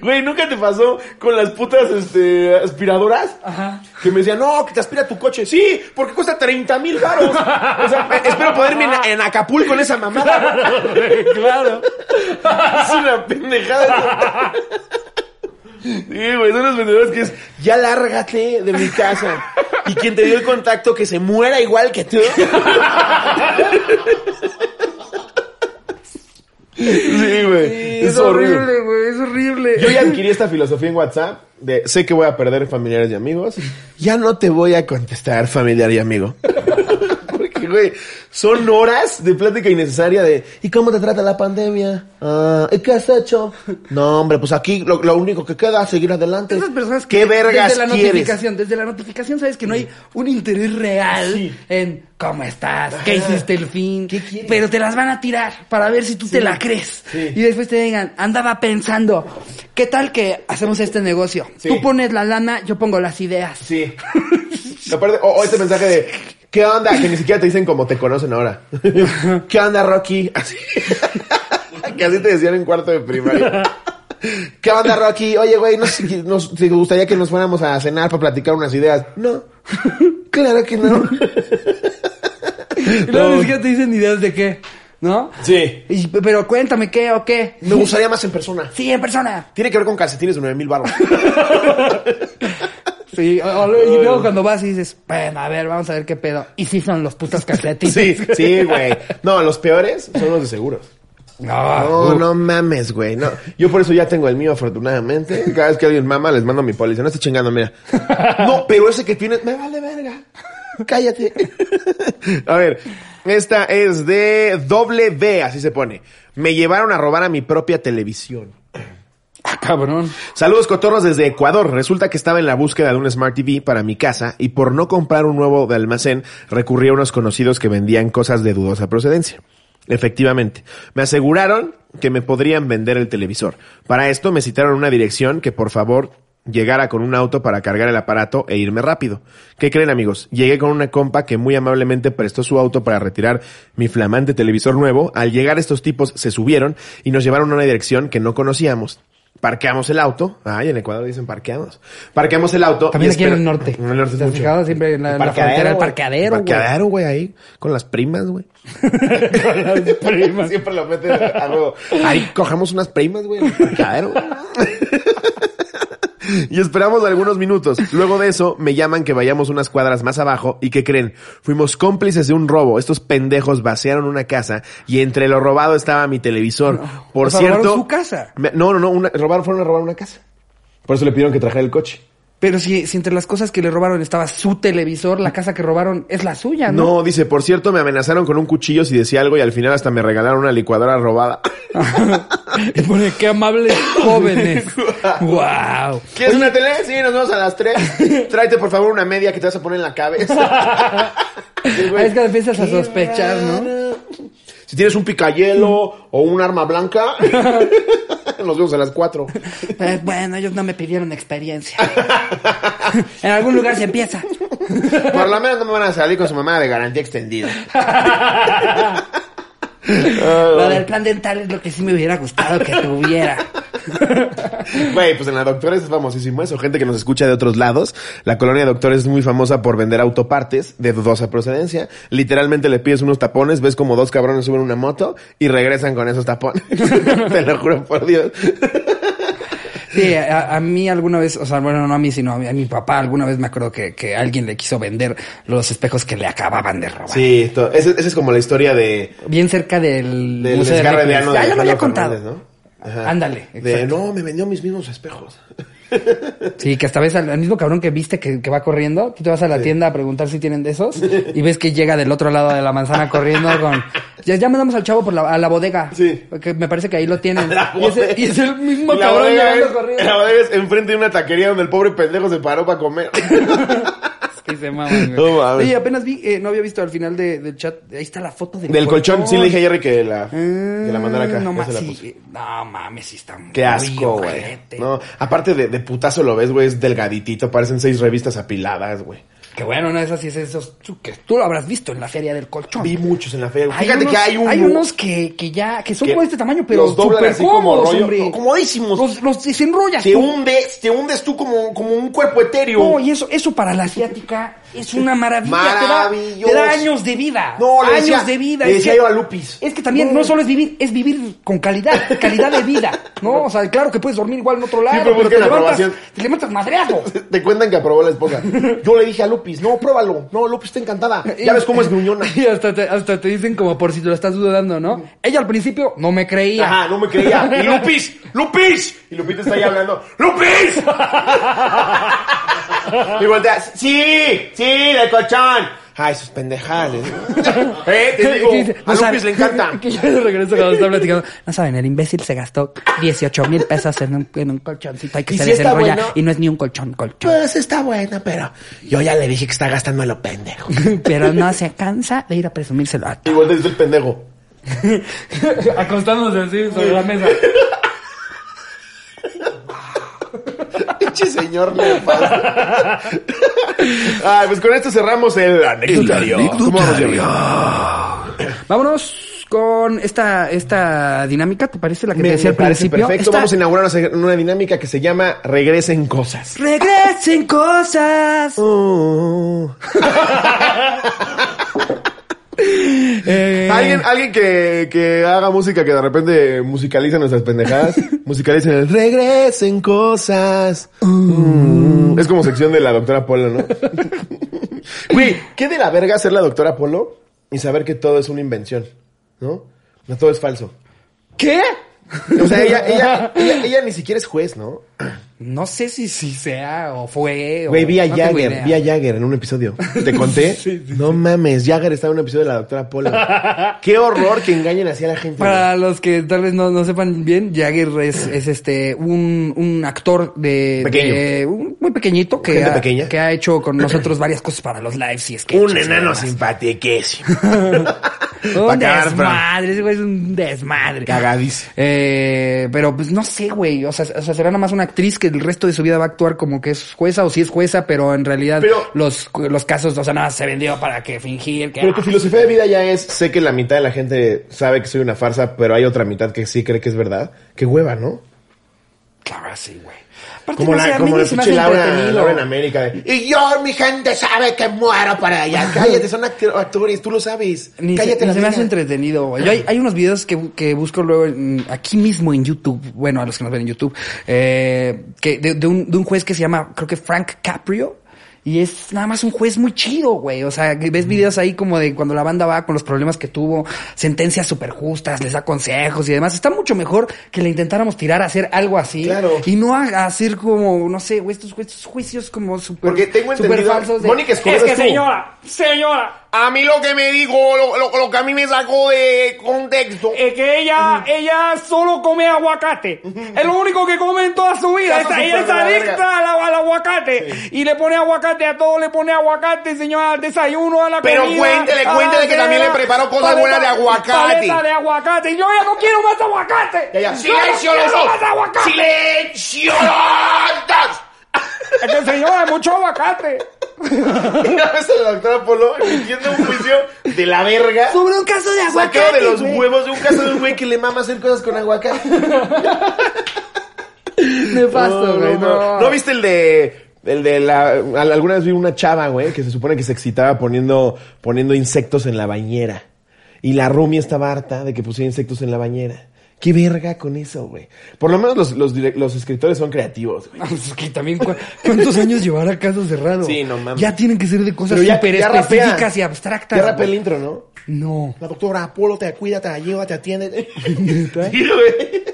Güey, ¿nunca te pasó con las putas este, aspiradoras? Ajá. Que me decían, no, que te aspira tu coche. Sí, porque cuesta 30 mil baros. O sea, espero poderme en, en Acapulco en esa mamada. claro. es una pendejada. Sí, güey, son los vendedores que es, ya lárgate de mi casa. Y quien te dio el contacto que se muera igual que tú. Sí, güey. Sí, es, horrible. güey, es horrible. Yo ya adquirí esta filosofía en WhatsApp de sé que voy a perder familiares y amigos. Ya no te voy a contestar familiar y amigo. Porque, güey, son horas de plática innecesaria de ¿y cómo te trata la pandemia? Ah, ¿y qué has hecho? No, hombre, pues aquí lo, lo único que queda es seguir adelante. Esas personas que ¿Qué vergas desde la quieres? notificación, desde la notificación sabes que no hay un interés real Sí. en cómo estás, qué Ajá. hiciste el fin, ¿Qué quieres? pero te las van a tirar para ver si tú te la crees. Sí. Y después te digan, andaba pensando, ¿qué tal que hacemos este negocio? Tú pones la lana, yo pongo las ideas. Sí. Aparte, o, o este mensaje de ¿qué onda? Que ni siquiera te dicen como te conocen ahora. ¿Qué onda, Rocky? Así. que así te decían en cuarto de primaria. ¿Qué onda, Rocky? Oye, güey, no sé si nos, si te gustaría que nos fuéramos a cenar para platicar unas ideas. No. Claro que no. Y luego No. ni siquiera te dicen ideas de qué, ¿no? Sí. Y- pero cuéntame qué o qué. Me gustaría más en persona. Sí, en persona. Tiene que ver con calcetines de 9 mil baros. Sí, o- o- y luego cuando vas y dices, bueno, a ver, vamos a ver qué pedo. Y sí son los putos calcetines. Sí, sí, güey. No, los peores son los de seguros. No, No, no mames, güey. No. Yo por eso ya tengo el mío, afortunadamente. Cada vez que alguien mama, les mando mi póliza. No estoy chingando, mira. No, pero ese que tienes, me vale verga. Cállate. A ver, esta es de doble B, así se pone. Me llevaron a robar a mi propia televisión. Ah, cabrón. Saludos cotorros desde Ecuador. Resulta que estaba en la búsqueda de un Smart TV para mi casa y por no comprar un nuevo de almacén recurrí a unos conocidos que vendían cosas de dudosa procedencia. Efectivamente, me aseguraron que me podrían vender el televisor. Para esto me citaron una dirección que por favor llegara con un auto para cargar el aparato e irme rápido. ¿Qué creen amigos? Llegué con una compa que muy amablemente prestó su auto para retirar mi flamante televisor nuevo. Al llegar estos tipos se subieron y nos llevaron a una dirección que no conocíamos. Parqueamos el auto. Ay, en Ecuador dicen parqueamos. Parqueamos el auto. También aquí en el norte. En el norte ¿Te has mucho. fijado siempre en la- en la Parqueadero, frontera, el parqueadero, güey? Parqueadero, güey, ahí. Con las primas, güey. Siempre lo meten a. Ahí cogemos unas primas, güey. en el parqueadero, güey. Y esperamos algunos minutos. Luego de eso, me llaman que vayamos unas cuadras más abajo. ¿Y qué creen? Fuimos cómplices de un robo. Estos pendejos vaciaron una casa y entre lo robado estaba mi televisor. Por O sea, cierto. robaron su casa. Me- no, no, no. una- robaron, fueron a robar una casa. Por eso le pidieron que trajera el coche. Pero si, si entre las cosas que le robaron estaba su televisor, la casa que robaron es la suya, ¿no? No, dice, por cierto, me amenazaron con un cuchillo si decía algo y al final hasta me regalaron una licuadora robada. y pone, qué amables jóvenes. wow. ¿Quieres una tele? Sí, nos vemos a las tres. Tráete por favor una media que te vas a poner en la cabeza. Sí, güey. Es que empiezas a sospechar, ¿no? Si tienes un picayelo o un arma blanca, nos vemos a las cuatro. Eh, bueno, ellos no me pidieron experiencia. en algún lugar se empieza. Por lo menos no me van a salir con su mamá de garantía extendida. Lo del plan dental es lo que sí me hubiera gustado que tuviera. Güey, pues en la Doctores es famosísimo eso. Gente que nos escucha de otros lados. La colonia Doctores es muy famosa por vender autopartes de dudosa procedencia. Literalmente le pides unos tapones, ves como dos cabrones suben una moto y regresan con esos tapones. Te lo juro por Dios. Sí, a, a mí alguna vez, o sea, bueno, no a mí, sino a mi, a mi papá, alguna vez me acuerdo que, que alguien le quiso vender los espejos que le acababan de robar. Sí, esa es como la historia de, Bien cerca del, del de ano de Ah, ya lo había contado. ¿no? Ándale, De, no, me vendió mis mismos espejos. Sí, que hasta ves al, al mismo cabrón que viste que, que va corriendo, tú te vas a la tienda a preguntar si tienen de esos y ves que llega del otro lado de la manzana corriendo con... Ya, ya mandamos al chavo por la, a la bodega. Sí. Que me parece que ahí lo tienen. Y, es el mismo la cabrón llegando es- corriendo. La bodega es enfrente de una taquería donde el pobre pendejo se paró para comer. Sí, se maman, güey. No mames. Oye, apenas vi, eh, no había visto al final de- del chat, ahí está la foto del, Del colchón, sí le dije a Jerry que la, que la mandara acá. No, ya ma- se la sí, eh, no mames, sí está muy Qué asco, güey. ojete. No, aparte de, de putazo lo ves, güey, es delgaditito, parecen seis revistas apiladas, güey. Que bueno, no es así, es esos tú- que tú lo habrás visto en la feria del colchón. Vi muchos en la feria. Hay Fíjate unos, que hay, un, unos que, que ya, que son como de este tamaño, pero los doblan como cómodos, rollo- hombre. comodísimos. Los, los desenrollas Te tú. hundes, te hundes tú como, como un cuerpo etéreo. No, y eso, eso para la asiática es una maravilla. Te da, Maravilloso. te da años de vida. No, le años decía- de vida. le Es decía que- yo a Lupis. Es que también no solo es vivir, es vivir con calidad, calidad de vida. ¿No? O sea, claro que puedes dormir igual en otro lado, pero pero, busquen te, levantas, aprobación. te levantas madreado. Te cuentan que aprobó la esposa. Yo le dije a Lupis, no, pruébalo. No, Lupis está encantada. Ya ves cómo es gruñona. Y hasta te, hasta te dicen como por si te lo estás dudando, ¿no? Ella al principio no me creía. Ajá, no me creía. Y Lupis, Lupis. Y Lupita está ahí hablando. ¡Lupis! Y voltea, sí, sí, de colchón. Ay, sus pendejadas. eh, te digo, a Lupis le encanta. Que yo de regreso cuando está platicando. No saben, el imbécil se gastó 18 mil pesos en un, en un colchoncito. Hay que ¿Y se si desenrolla. bueno? Y no es ni un colchón, colchón. Pues está buena, pero yo ya le dije que está gastando a lo pendejo. Pero no se cansa de ir a presumírselo a Y voltea dice el pendejo. Acostándose así sobre la mesa. Pinche señor nefasto. Ay, pues con esto cerramos el anecdotario. ¿Cómo vamos, Jerry? Vámonos con esta, esta dinámica, ¿te parece? La que Me, te decía me al principio. perfecto. Esta- Vamos a inaugurar una, una dinámica que se llama Regresen Cosas. Regresen cosas. Oh. Eh, Alguien, alguien que, que haga música que de repente musicalice nuestras pendejadas. musicalicen el Regresen cosas. Mm. Es como sección de la doctora Polo, ¿no? Güey, ¿qué de la verga ser la doctora Polo y saber que todo es una invención? ¿No? No todo es falso. ¿Qué? O sea, ella, ella, ella, ella ni siquiera es juez, ¿no? No sé si, si sea o fue. o- Güey, vi a no Jagger, vi a Jagger en un episodio. ¿Te conté? no mames, Jagger estaba en un episodio de la doctora Polo. Qué horror que engañen así a la gente. güey. Para los que tal vez no, no sepan bien, Jagger es, es este un, un actor de, Pequeño. de- un- muy pequeñito que ha, que ha hecho con nosotros varias cosas para los lives y sketches. Un y enano demás. Un acabar desmadre, ese güey es un desmadre. Cagadísimo. Eh, pero pues no sé, güey. O sea, o sea, será nada más una actriz que el resto de su vida va a actuar como que es jueza o si es jueza, pero en realidad Pero- los, los casos, o sea, nada, se vendió para que fingir que. Pero tu filosofía de vida ya es, sé que la mitad de la gente sabe que soy una farsa, pero hay otra mitad que sí cree que es verdad. Qué hueva, ¿no? Claro, sí, güey. Aparte, Como no la, como la pinche Laura, en América. de, y yo, mi gente sabe que muero para allá. Cállate, son actores, tú lo sabes. Ni Cállate se, ni se me hace entretenido. güey. Yo hay, hay unos videos que, que busco luego en- aquí mismo en YouTube, bueno, a los que nos ven en YouTube, eh, que de, de un, de un juez que se llama, creo que Frank Caprio. Y es nada más un juez muy chido, güey. O sea, ves videos ahí como de cuando la banda va con los problemas que tuvo, sentencias súper justas, les da consejos y demás. Está mucho mejor que le intentáramos tirar a hacer algo así. Claro. Y no a, a hacer como, no sé, güey, estos, estos juicios como súper Porque tengo súper entendido- falsos. De, Mónica Escobedo es que estuvo. señora, señora, A mí lo que me dijo, lo, lo- lo que a mí me sacó de contexto. Es que ella, ella solo come aguacate. Es lo único que come en toda su vida. Esa- ella es adicta al, al aguacate. Y le pone aguacate a todo, le pone aguacate, señora, al desayuno, a la Pero comida. cuéntele, a la cuéntele que también cena, le preparo cosas paleta- buenas de aguacate. de aguacate. Y yo ya no quiero más aguacate. Ya, ya. Yo ¡Silencio no los quiero dos! más aguacate. ¡Silencio! Es que señora, mucho aguacate. Una vez a la doctora Polo emitiendo un juicio de la verga. Sobre un caso de aguacate. Sacado de los güey. huevos de un caso de un güey que le mama hacer cosas con aguacate. Nefasto, güey. No, ¿No viste el de el de la al- alguna vez vi una chava, güey, que se supone que se excitaba poniendo poniendo insectos en la bañera. Y la Rumi estaba harta de que pusiera insectos en la bañera. Qué verga con eso, güey. Por lo menos los, los, los escritores son creativos, güey. Pues que también, ¿cu- ¿cuántos años llevará caso cerrado? Sí, no mames. Ya tienen que ser de cosas súper rapea. específicas y abstractas. Ya rapea el intro, ¿no? No. La doctora Apolo te cuida, te ayuda, te atiende. Sí, güey.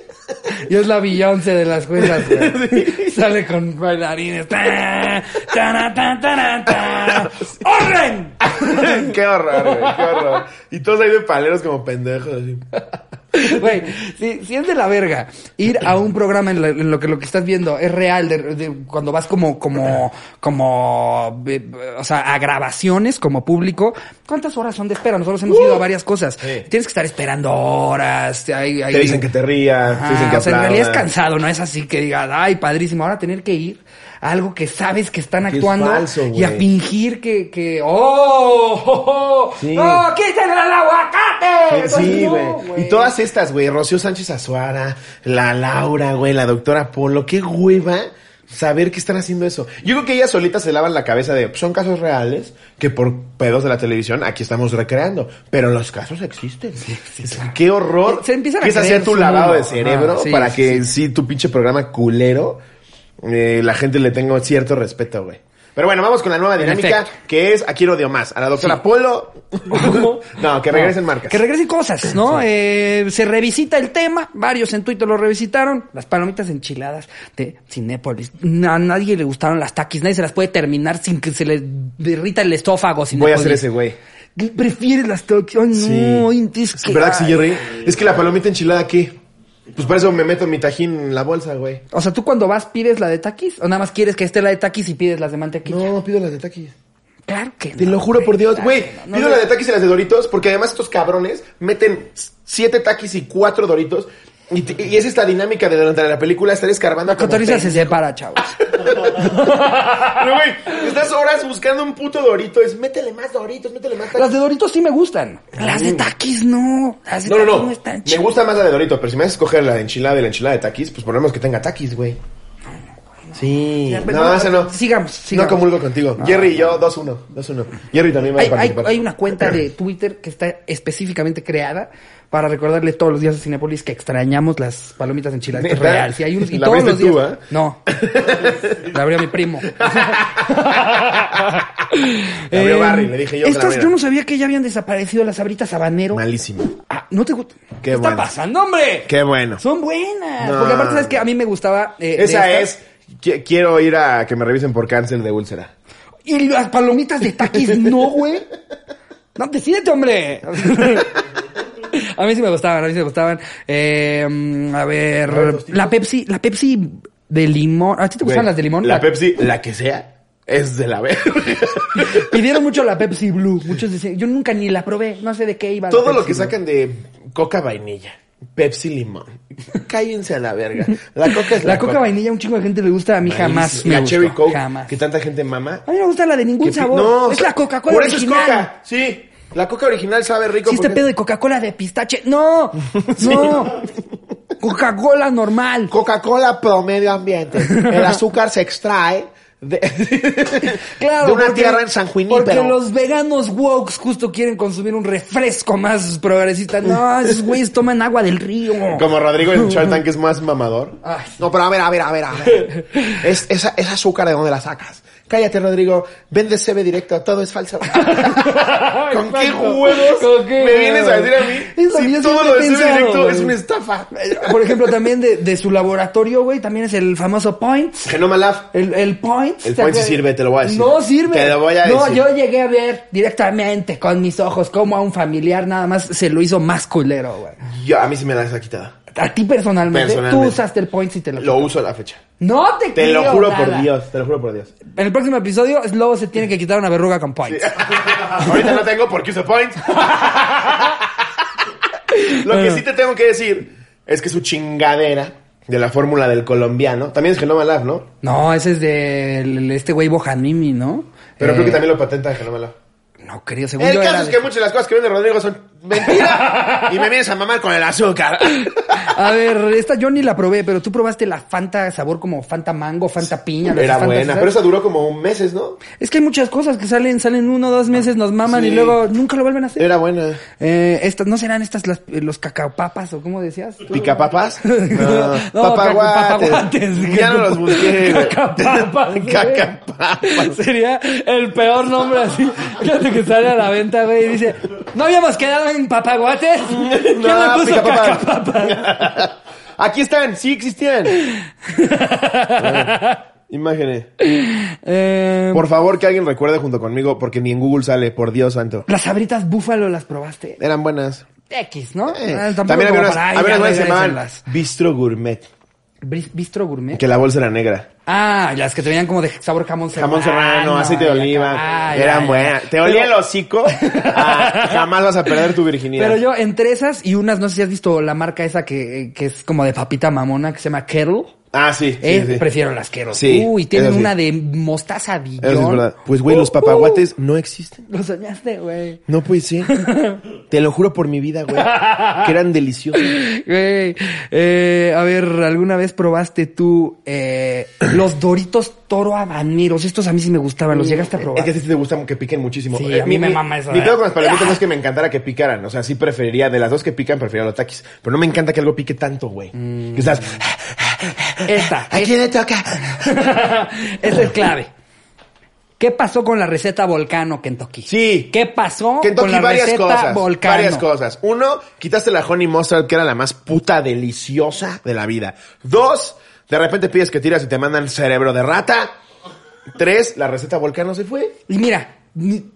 Y es la Beyoncé de las juezas, güey. Sale con bailarines. Ta, ta, ta, ta, ta. ¡Orden! qué horror, güey, qué horror. Y todos ahí de paleros como pendejos, así. Güey, si, si es de la verga ir a un programa en, la- en lo que lo que estás viendo es real, de, de- cuando vas como, como, como, eh, o sea, a grabaciones como público, ¿cuántas horas son de espera? Nosotros hemos ido a varias cosas. Sí. Tienes que estar esperando horas. hay- hay- Te dicen que te rías, te dicen que o sea, en realidad es cansado, no es así que digas, ay, padrísimo, ahora tener que ir a algo que sabes que están Que es actuando falso, y a fingir que, que, oh, oh, oh, Sí. no, quítenle el aguacate. Sí, no, güey. y todas estas, güey. Rocío Sánchez Azuara, la Laura, güey, la doctora Polo. Qué hueva saber que están haciendo eso. Yo creo que ellas solitas se lavan la cabeza de, son casos reales que por pedos de la televisión aquí estamos recreando. Pero los casos existen. Es- Qué horror. Se empiezan a es hacer tu lavado de cerebro Ajá, sí, para sí, que sí. tu pinche programa culero, eh, la gente le tenga cierto respeto, güey. Pero bueno, vamos con la nueva dinámica, que es Aquí odio más. A la doctora Sí. Polo. no, que regresen marcas. Que regresen cosas, ¿no? Eh, se revisita el tema, varios en Twitter lo revisitaron, las palomitas enchiladas de Cinépolis. A nadie le gustaron las taquis, nadie se las puede terminar sin que se le derrita el estófago. Voy a Cinépolis. hacer ese güey. ¿Prefieres las taquis? Ay, no, es que- ¿Verdad que sí. Jerry? Es que la palomita enchilada, ¿qué? Pues por eso me meto mi tajín en la bolsa, güey. O sea, tú cuando vas pides la de taquis o nada más quieres que esté la de taquis y pides las de mantequilla. No, pido las de taquis. Claro que Te no, lo juro por Dios, claro güey. no, no pido sé. las de taquis y las de Doritos porque además estos cabrones meten siete taquis y cuatro Doritos. Y, y es esta dinámica de durante la película estar escarbando. La cotoriza se separa, chavos. Pero, güey, estás horas buscando un puto Dorito. Es métele más Doritos, métele más taquis. Las de Doritos sí me gustan. Las de taquis no. Las de No, no, taquis no. están Me gusta más la de Dorito, pero si me haces escoger la de enchilada y la enchilada de taquis, pues ponemos que tenga taquis, güey. Sí. Ya, pero No, no, esa no. sigamos, No sigamos. comulgo contigo. Jerry y yo, 2-1. 2-1. Jerry también va a Hay, hay, participar. hay una cuenta de Twitter que está específicamente creada para recordarle todos los días a Cinepolis que extrañamos las palomitas enchiladas. Es real. Sí, hay un, y ¿La todos los tú, días. eh? No. La abrió mi primo. La abrió Barry, le dije yo Estas, yo no sabía que ya habían desaparecido las abritas habanero. Malísimo. Ah, ¿no te gusta? Qué ¿Qué está bueno. pasando, hombre? Qué bueno. Son buenas. No. Porque aparte, ¿sabes que A mí me gustaba... eh, Esa es. Qui- Quiero ir a que me revisen por cáncer de úlcera. Y las palomitas de taquis, no, güey. No, decídete, hombre. a mí sí me gustaban, a mí sí me gustaban. Eh, mm, a ver, la Pepsi, la Pepsi de limón. ¿A ti te gustan las de limón? La Pepsi, la que sea, es de la verga. Pidieron mucho la Pepsi Blue. Muchos decían, yo nunca ni la probé, no sé de qué iba. Todo lo que Blue. sacan de coca vainilla, Pepsi limón. Cállense a la verga. La coca es la, La coca vainilla un chingo de gente le gusta, a mí jamás me La gustó, Cherry Coke, Jamás. que tanta gente mama. A mí no me gusta la de ningún Que sabor. No, es la Coca-Cola Por eso original. es coca, sí. La coca original sabe rico. Si este porque- pedo de Coca-Cola de pistache. No, no. Coca-Cola normal. Coca-Cola pro medio ambiente. El azúcar se extrae de, Claro, de una porque- tierra en San Porque Junípero. los veganos wokes justo quieren consumir un refresco más progresista. No, esos güeyes toman agua del río. Como Rodrigo en Shark Tank es más mamador. Ay. No, pero a ver, a ver, a ver, a ver. Es, esa, esa azúcar de dónde la sacas. Cállate, Rodrigo. Vende CB directo. Todo es falso. ¿Con qué Exacto. huevos ¿Con qué me vienes a decir a mí Eso si todo lo de CB directo es una estafa? Eh, Por ejemplo, también de, de su laboratorio, güey, también es el famoso Points. Genoma Lab. El, el Points. El ¿te Points sí sirve, te lo voy a decir. No sirve. Te lo voy a No, decir. yo llegué a ver directamente con mis ojos cómo a un familiar nada más se lo hizo más culero, güey. Yo, a mí sí me la has quitado. A ti personalmente, Personalmente. tú usaste el Points y te lo Lo uso a la fecha. No te Te lo juro nada. por Dios. Te lo juro por Dios. En el próximo episodio, Slobo se tiene que quitar una verruga con Points. Ahorita no tengo porque uso points. Lo que sí te tengo que decir es que su chingadera de la fórmula del colombiano también es Genoma Lab, ¿no? No, ese es de este güey Bojanimi, ¿no? Pero Eh, creo que también lo patenta Genoma Lab. No creo, según El yo caso era es de- que muchas de las cosas que vende Rodrigo son Mentira. y me vienes a mamar con el azúcar. A ver, esta yo ni la probé, pero tú probaste la Fanta sabor como Fanta mango, Fanta piña. Era buena, pero esa duró como meses, ¿no? Es que hay muchas cosas que salen, salen uno o dos meses, nos maman Sí. y luego nunca lo vuelven a hacer. Era buena. Eh, estas, ¿no serán estas las, los cacaopapas o cómo decías? tú? ¿Picapapas? No, No, papaguates. papaguates. Ya no los busqué. Cacapapas. Cacapapas. Sería el peor nombre así. Fíjate que sale a la venta, güey, y dice, ¿no habíamos quedado en papaguates? ¿Quién le No, puso picapapas. cacapapas? Aquí están, sí existían. Imágenes. Eh, Por favor, que alguien recuerde junto conmigo, porque ni en Google sale, por Dios santo. las sabritas búfalo las probaste. Eran buenas. X, ¿no? Eh, Ah, También había unas, había unas que se llamaban. Bistro Gourmet, Bistro gourmet. que la bolsa era negra. Ah, las que te venían como de sabor jamón serrano. Jamón serrano, aceite de oliva. Ah, eran ya. buenas. Te olía el hocico. ah, jamás vas a perder tu virginidad. Pero yo, entre esas y unas, no sé si has visto la marca esa que, que es como de papita mamona, que se llama Kettle. Ah, sí. sí, Eh, sí. Prefiero las Kettle. Sí, Uy, tienen sí. una de mostaza Dijon. Sí. Pues, güey, los Uh, papaguates no existen. uh, Lo soñaste, güey. No puede ser. Te lo juro por mi vida, güey. Que eran deliciosos. Güey, eh, a ver, ¿alguna vez probaste tú eh, los Doritos Toro Habaneros? Estos a mí sí me gustaban, ¿los llegaste a probar? Es que a sí te gusta que piquen muchísimo. Sí, Eh, a mí mi- me mama eso, Mi eh. pedo con las palomitas no es que me encantara que picaran. O sea, sí preferiría, de las dos que pican, preferiría los taquis. Pero no me encanta que algo pique tanto, güey. Mm. Que estás... Esta. ¿A quién le toca? Esa es clave. ¿Qué pasó con la receta Volcano, Kentucky? Sí. ¿Qué pasó Kentucky, con la varias receta cosas. Volcano? Varias cosas. Uno, quitaste la honey mustard, que era la más puta deliciosa de la vida. Dos, de repente pides que tiras y te mandan cerebro de rata. Tres, la receta volcano se fue. Y mira,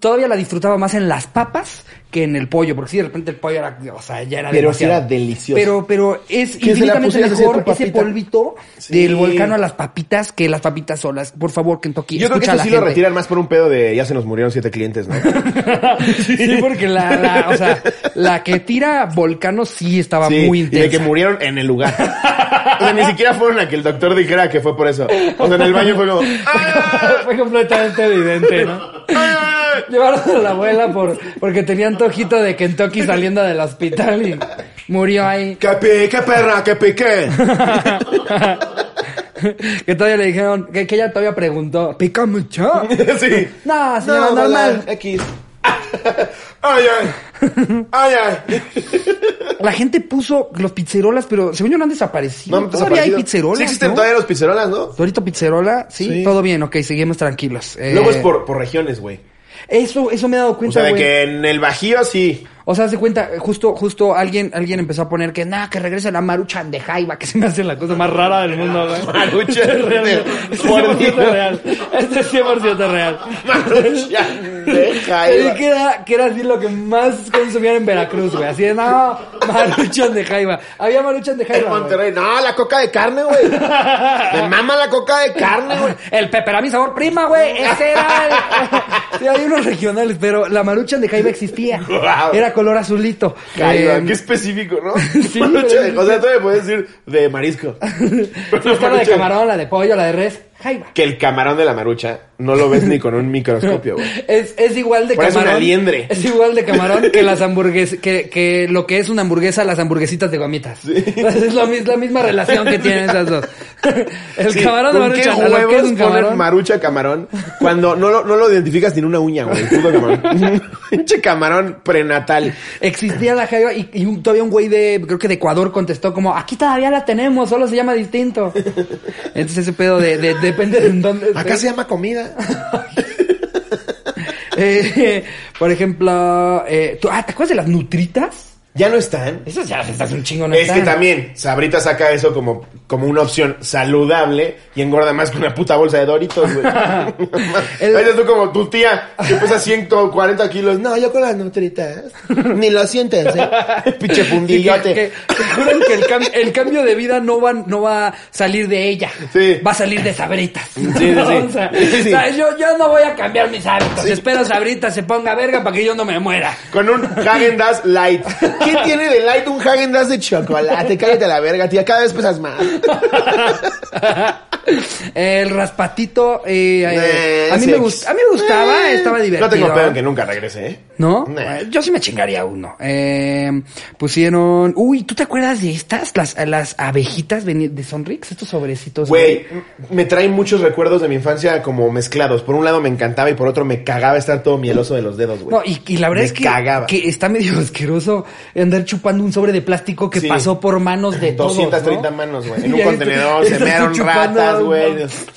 todavía la disfrutaba más en las papas que en el pollo, porque sí, de repente el pollo era, o sea, ya era Pero sí era delicioso. Pero, pero es infinitamente mejor ese polvito Sí. del volcano a las papitas que las papitas solas. Por favor, Kentucky, Yo creo que eso sí lo retiran más por un pedo de ya se nos murieron siete clientes, ¿no? sí, porque la, la- o sea, la que tira volcano sí estaba muy y de que murieron en el lugar. O sea, ni siquiera fueron a que el doctor dijera que fue por eso. O sea, en el baño fue como... Fue completamente evidente, ¿no? Llevaron a la abuela por, porque tenía antojito de Kentucky saliendo del hospital y murió ahí. ¡Que pique, perra, que pique! que todavía le dijeron, que, que ella todavía preguntó, ¿pica mucho? sí. No, señora, normal. hola, X. ¡Ay, ay! ¡Ay, ay! La gente puso los pizzerolas, pero según yo no han desaparecido. No, todavía hay desaparecido. pizzerolas, Sí existen ¿no? todavía los pizzerolas, ¿no? Dorito pizzerola, sí, Sí. todo bien, ok, seguimos tranquilos. Eh, Luego es por, por regiones, güey. Eso, eso me he dado O cuenta, sea, de güey. que en el Bajío sí. O sea, se cuenta, justo, justo alguien, alguien empezó a poner que nada, que regrese la Maruchan de Jaiba, que se me hace la cosa más rara del mundo, güey. Maruchan Es real, de- Este es por 100% Dios. real. Este es 100% real. Maruchan de Jaiba. Es que era, que era así lo que más consumían en Veracruz, güey. Así de, no, Maruchan de Jaiba. Había Maruchan de En Jaiba, güey. Monterrey. No, la coca de carne, güey. Me mama la coca de carne, güey. El peperami sabor prima, güey. Ese era el... Sí, hay unos regionales, pero la Maruchan de Jaiba existía. Guau. Era color azulito. Jaiba, Eh, qué específico, ¿no? Sí, de- o sea, tú me puedes decir de marisco. Sí, la de camarón, la de pollo, la de res. Jaiba. Que el camarón de la marucha no lo ves ni con un microscopio, güey. Es, es igual de camarón. una liendre. Es igual de camarón que las hamburguesas, que, que lo que es una hamburguesa, las hamburguesitas de gomitas. Es la, mis- la misma relación que tienen esas dos. El Sí, camarón de ¿con qué que es huevos un ponen camarón. marucha camarón cuando no lo, no lo identificas ni en una uña, güey? puto camarón. Pinche camarón prenatal. Existía la jaiba y, y un- todavía un güey de, creo que de Ecuador contestó como, aquí todavía la tenemos, solo se llama distinto. Entonces ese pedo de, de- depende de en dónde Acá estés. se llama comida. Eh, por ejemplo, eh, ¿tú- ah, ¿te acuerdas de las nutritas? ¿Ya no están? Esas ya estás un chingo, ¿no? Es que están. también, Sabrita saca eso como, como una opción saludable y engorda más que una puta bolsa de Doritos, güey. El- tú como tu tía que pesa 140 kilos. No, yo con las nutritas. Ni lo sientes, ¿eh? Pinche que, fundillote. que- que juran que el, cam- el cambio de vida no va, no va a salir de ella. Sí. Va a salir de sabritas. sí, sí. O sea, Sí, o sea, yo, yo no voy a cambiar mis hábitos. Espero sabritas se ponga verga para que yo no me muera. Con un Hagen Dazs Light. ¿Qué tiene de light un Hagen de chocolate? Cállate a la verga, tía. Cada vez pesas más. El raspatito, eh, eh, Eh, a, mí sí, me ex- gust- a mí me gustaba, estaba divertido. No tengo pedo en que nunca regrese, ¿eh? ¿No? Nah. Yo sí me chingaría uno. Pusieron... Uy, ¿tú te acuerdas de estas? Las, las abejitas de Sonrix, estos sobrecitos. Güey, me traen muchos recuerdos de mi infancia como mezclados. Por un lado me encantaba y por otro me cagaba estar todo mieloso de los dedos, güey. No, y, y la verdad Me es que, cagaba. que está medio asqueroso andar chupando un sobre de plástico que Sí. pasó por manos de todos, 230 ¿no? manos, güey. En un contenedor, estás se mearon chupando, ratas,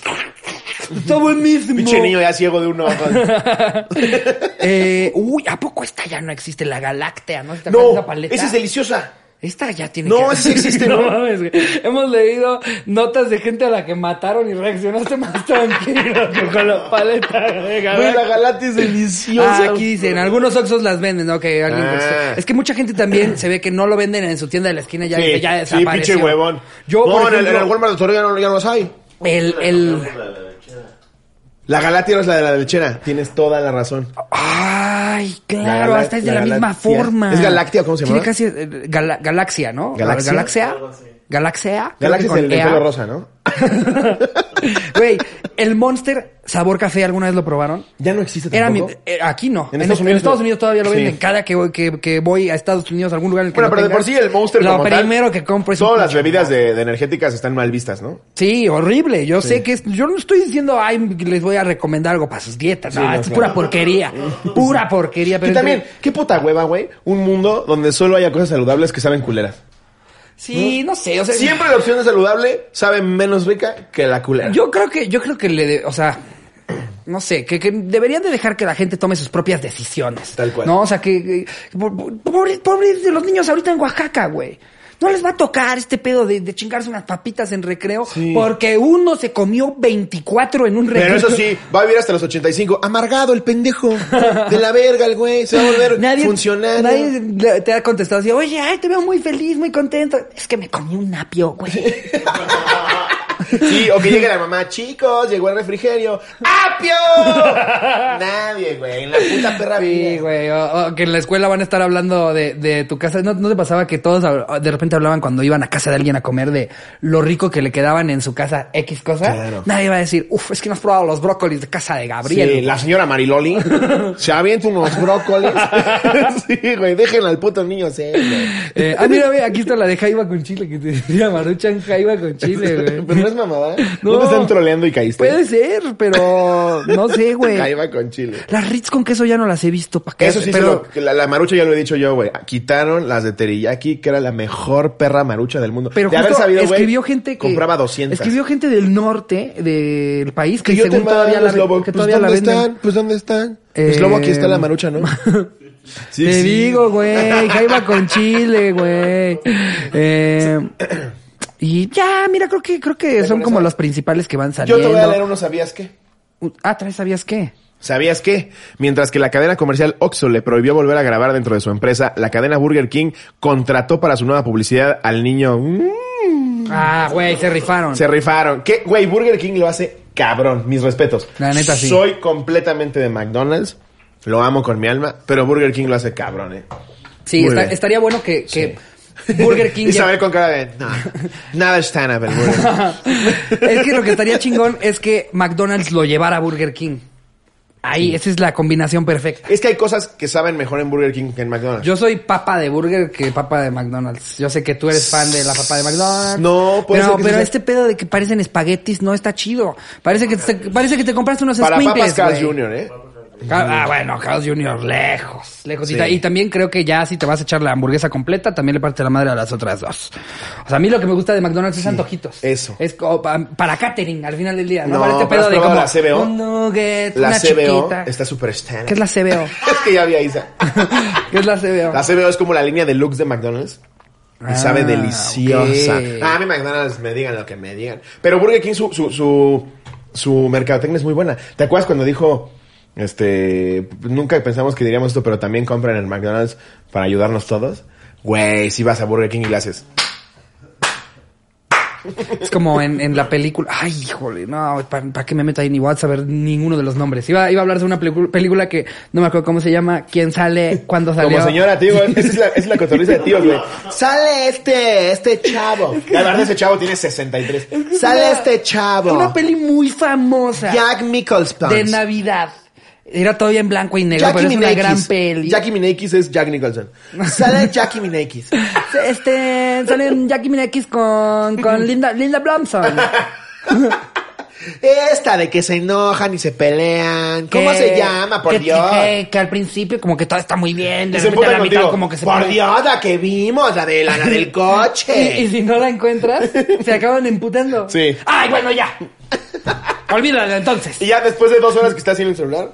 güey. Está buenísimo. Pinche niño ya ciego de uno. Eh, uy, ¿a poco esta ya no existe? La Galáctea, ¿no? ¿Te acuerdas de No, esa paleta? esa es deliciosa. Esta ya tiene No, que... esa sí existe, ¿no? mames, güey. Hemos leído notas de gente a la que mataron y reaccionaste más tranquilo que con la paleta de Güey, la galata es deliciosa. Ah, aquí dicen, algunos Oxxos las venden, ¿no? Que alguien Ah. Es que mucha gente también se ve que no lo venden en su tienda de la esquina, ya, Sí, ya sí, desapareció. pinche huevón. Yo, no, por en, el, en ejemplo, el Walmart de Torreón ya no, ya no los hay. El, el... La galatia no es la de la lechera. Tienes toda la razón. Ay, claro, hasta es de la la, misma forma. ¿Es Galáctea o cómo se Tiene llama? casi eh, gala- galaxia, ¿no? ¿Galaxia? Galaxia. Galaxia. Galaxia es el de pelo rosa, ¿no? Güey, el Monster sabor café, ¿alguna vez lo probaron? Ya no existe Era mi- tampoco. eh, aquí no. En En, Estados en Unidos Estados no. Unidos todavía lo Sí. venden. Cada que voy, que, que voy a Estados Unidos, a algún lugar en el que Bueno, pero de por sí el Monster Lo como tal, primero que compro es un Todas las bebidas de, de energéticas están mal vistas, ¿no? Sí, horrible. Yo sé que es, yo no estoy diciendo, ay, les voy a recomendar algo para sus dietas. No, Sí, no, es claro. pura porquería. Pura porquería. Y también, qué puta hueva, güey. Un mundo donde solo haya cosas saludables que saben culeras. Sí, no sé, o sea. Siempre la opción de saludable sabe menos rica que la culera. Yo creo que, yo creo que le, de- o sea, no sé, que, que deberían de dejar que la gente tome sus propias decisiones. Tal cual. No, o sea, que, que- por- pobre, pobre de los niños ahorita en Oaxaca, güey. No les va a tocar este pedo de, de chingarse unas papitas en recreo Sí. porque uno se comió 24 en un recreo. Pero eso sí, va a vivir hasta los 85. Amargado el pendejo. De la verga el güey. Se va a volver Nadie, funcionario. nadie te ha contestado así, oye, ay, te veo muy feliz, muy contento. Es que me comí un apio, güey. Sí, o que llegue la mamá, chicos, llegó el refrigerio. ¡Apio! Nadie, güey. En la puta perra Sí, vida. güey. O, o que en la escuela van a estar hablando de, de tu casa. ¿No, ¿No te pasaba que todos de repente hablaban cuando iban a casa de alguien a comer de lo rico que le quedaban en su casa X cosa? Claro. Nadie va a decir, uff, es que no has probado los brócolis de casa de Gabriel. Sí, la señora Mariloli se avienta unos brócolis. sí, güey, déjenla al puto niño ser, güey. Eh, ah, mira, ve, aquí está la de Jaiba con chile, que te decía Maruchan Jaiba con chile, güey. Pero no es mamada. No, No. te están troleando y caíste. Puede ser, pero no sé, güey. Caiba con chile. Las Ritz con queso ya no las he visto, ¿para qué? Eso sí, pero lo- la, la marucha ya lo he dicho yo, güey. Quitaron las de teriyaki, que era la mejor perra marucha del mundo. Pero de haber justo sabido, güey, escribió gente que compraba 200. Escribió gente del norte del país que, que yo te según todavía la, que Pues, todavía la ¿dónde venden. están? Pues, ¿dónde están? Eh, Slobo, aquí está la marucha, ¿no? Sí, Te sí. digo, güey, jaiba con chile, güey. Eh, y ya, mira, creo que creo que son como los principales que van Yo saliendo. te voy a leer uno, ¿sabías qué? Ah, ¿traes sabías qué? ¿Sabías qué? Mientras que la cadena comercial Oxxo le prohibió volver a grabar dentro de su empresa, la cadena Burger King contrató para su nueva publicidad al niño... Mm, Ah, güey, se rifaron. se rifaron. ¿Qué? Güey, Burger King lo hace cabrón. Mis respetos. La neta, sí. Soy completamente de McDonald's. Lo amo con mi alma. Pero Burger King lo hace cabrón, eh. Sí, está- estaría bueno que, que Burger King ya- Isabel con cara de... No, nada el Burger King. es que lo que estaría chingón es que McDonald's lo llevara a Burger King. Ahí, esa es la combinación perfecta. Es que hay cosas que saben mejor en Burger King que en McDonald's. Yo soy papa de burger que papa de McDonald's. Yo sé que tú eres fan de la papa de McDonald's. No, puede pero, pero sea- este pedo de que parecen espaguetis no está chido. Parece que te, parece que te compraste unos Para papas. Jr., ¿eh? Ah, bueno, Carl's Jr. lejos, lejos. Y Sí. ta- Y también creo que ya si te vas a echar la hamburguesa completa, también le parte la madre a las otras dos. O sea, a mí lo que me gusta de McDonald's es antojitos. eso. Es como pa- para catering al final del día. No, No, para este pedo de como la CBO. un nugget, La una CBO chiquita. está súper stand ¿Qué es la CBO? Es que ya había Isa. ¿Qué es la CBO? La CBO es como la línea deluxe de McDonald's. Y Ah, sabe deliciosa. Ah, a mí McDonald's me digan lo que me digan. Pero Burger King, su, su, su, su mercadotecnia es muy buena. ¿Te acuerdas cuando dijo, este, nunca pensamos que diríamos esto, pero también compran en el McDonald's para ayudarnos todos? Güey, si vas a Burger King y le haces. Es como en, en la película. Ay, híjole, no, ¿para, qué me meto ahí? Ni voy a saber ninguno de los nombres. Iba, iba a hablar de una película que no me acuerdo cómo se llama, quién sale, cuándo salió. Como señora, tío, esa es la, es la cotorriza de tíos, güey. Sale este, este chavo. La verdad, ese chavo tiene 63. Sale este chavo. Una peli muy famosa Jack Nicholson. de Navidad. Era todavía en blanco y negro, Jackie pero es una gran peli. Jackie Minakis es Jack Nicholson. Sale Jackie Minakis. Este, salen Jackie Minakis con, con Linda, Linda Blomson. Esta de que se enojan y se pelean. ¿Cómo Que- se llama? Por que- Dios. Que, que al principio como que todo está muy bien, de se repente a la emputan mitad contigo. como que se Por Dios, la que vimos, la, de, la, la del coche. Y, y si no la encuentras, se acaban emputando. Sí. Ay, bueno, ya. Olvídalo entonces. Y ya después de dos horas que está haciendo el celular.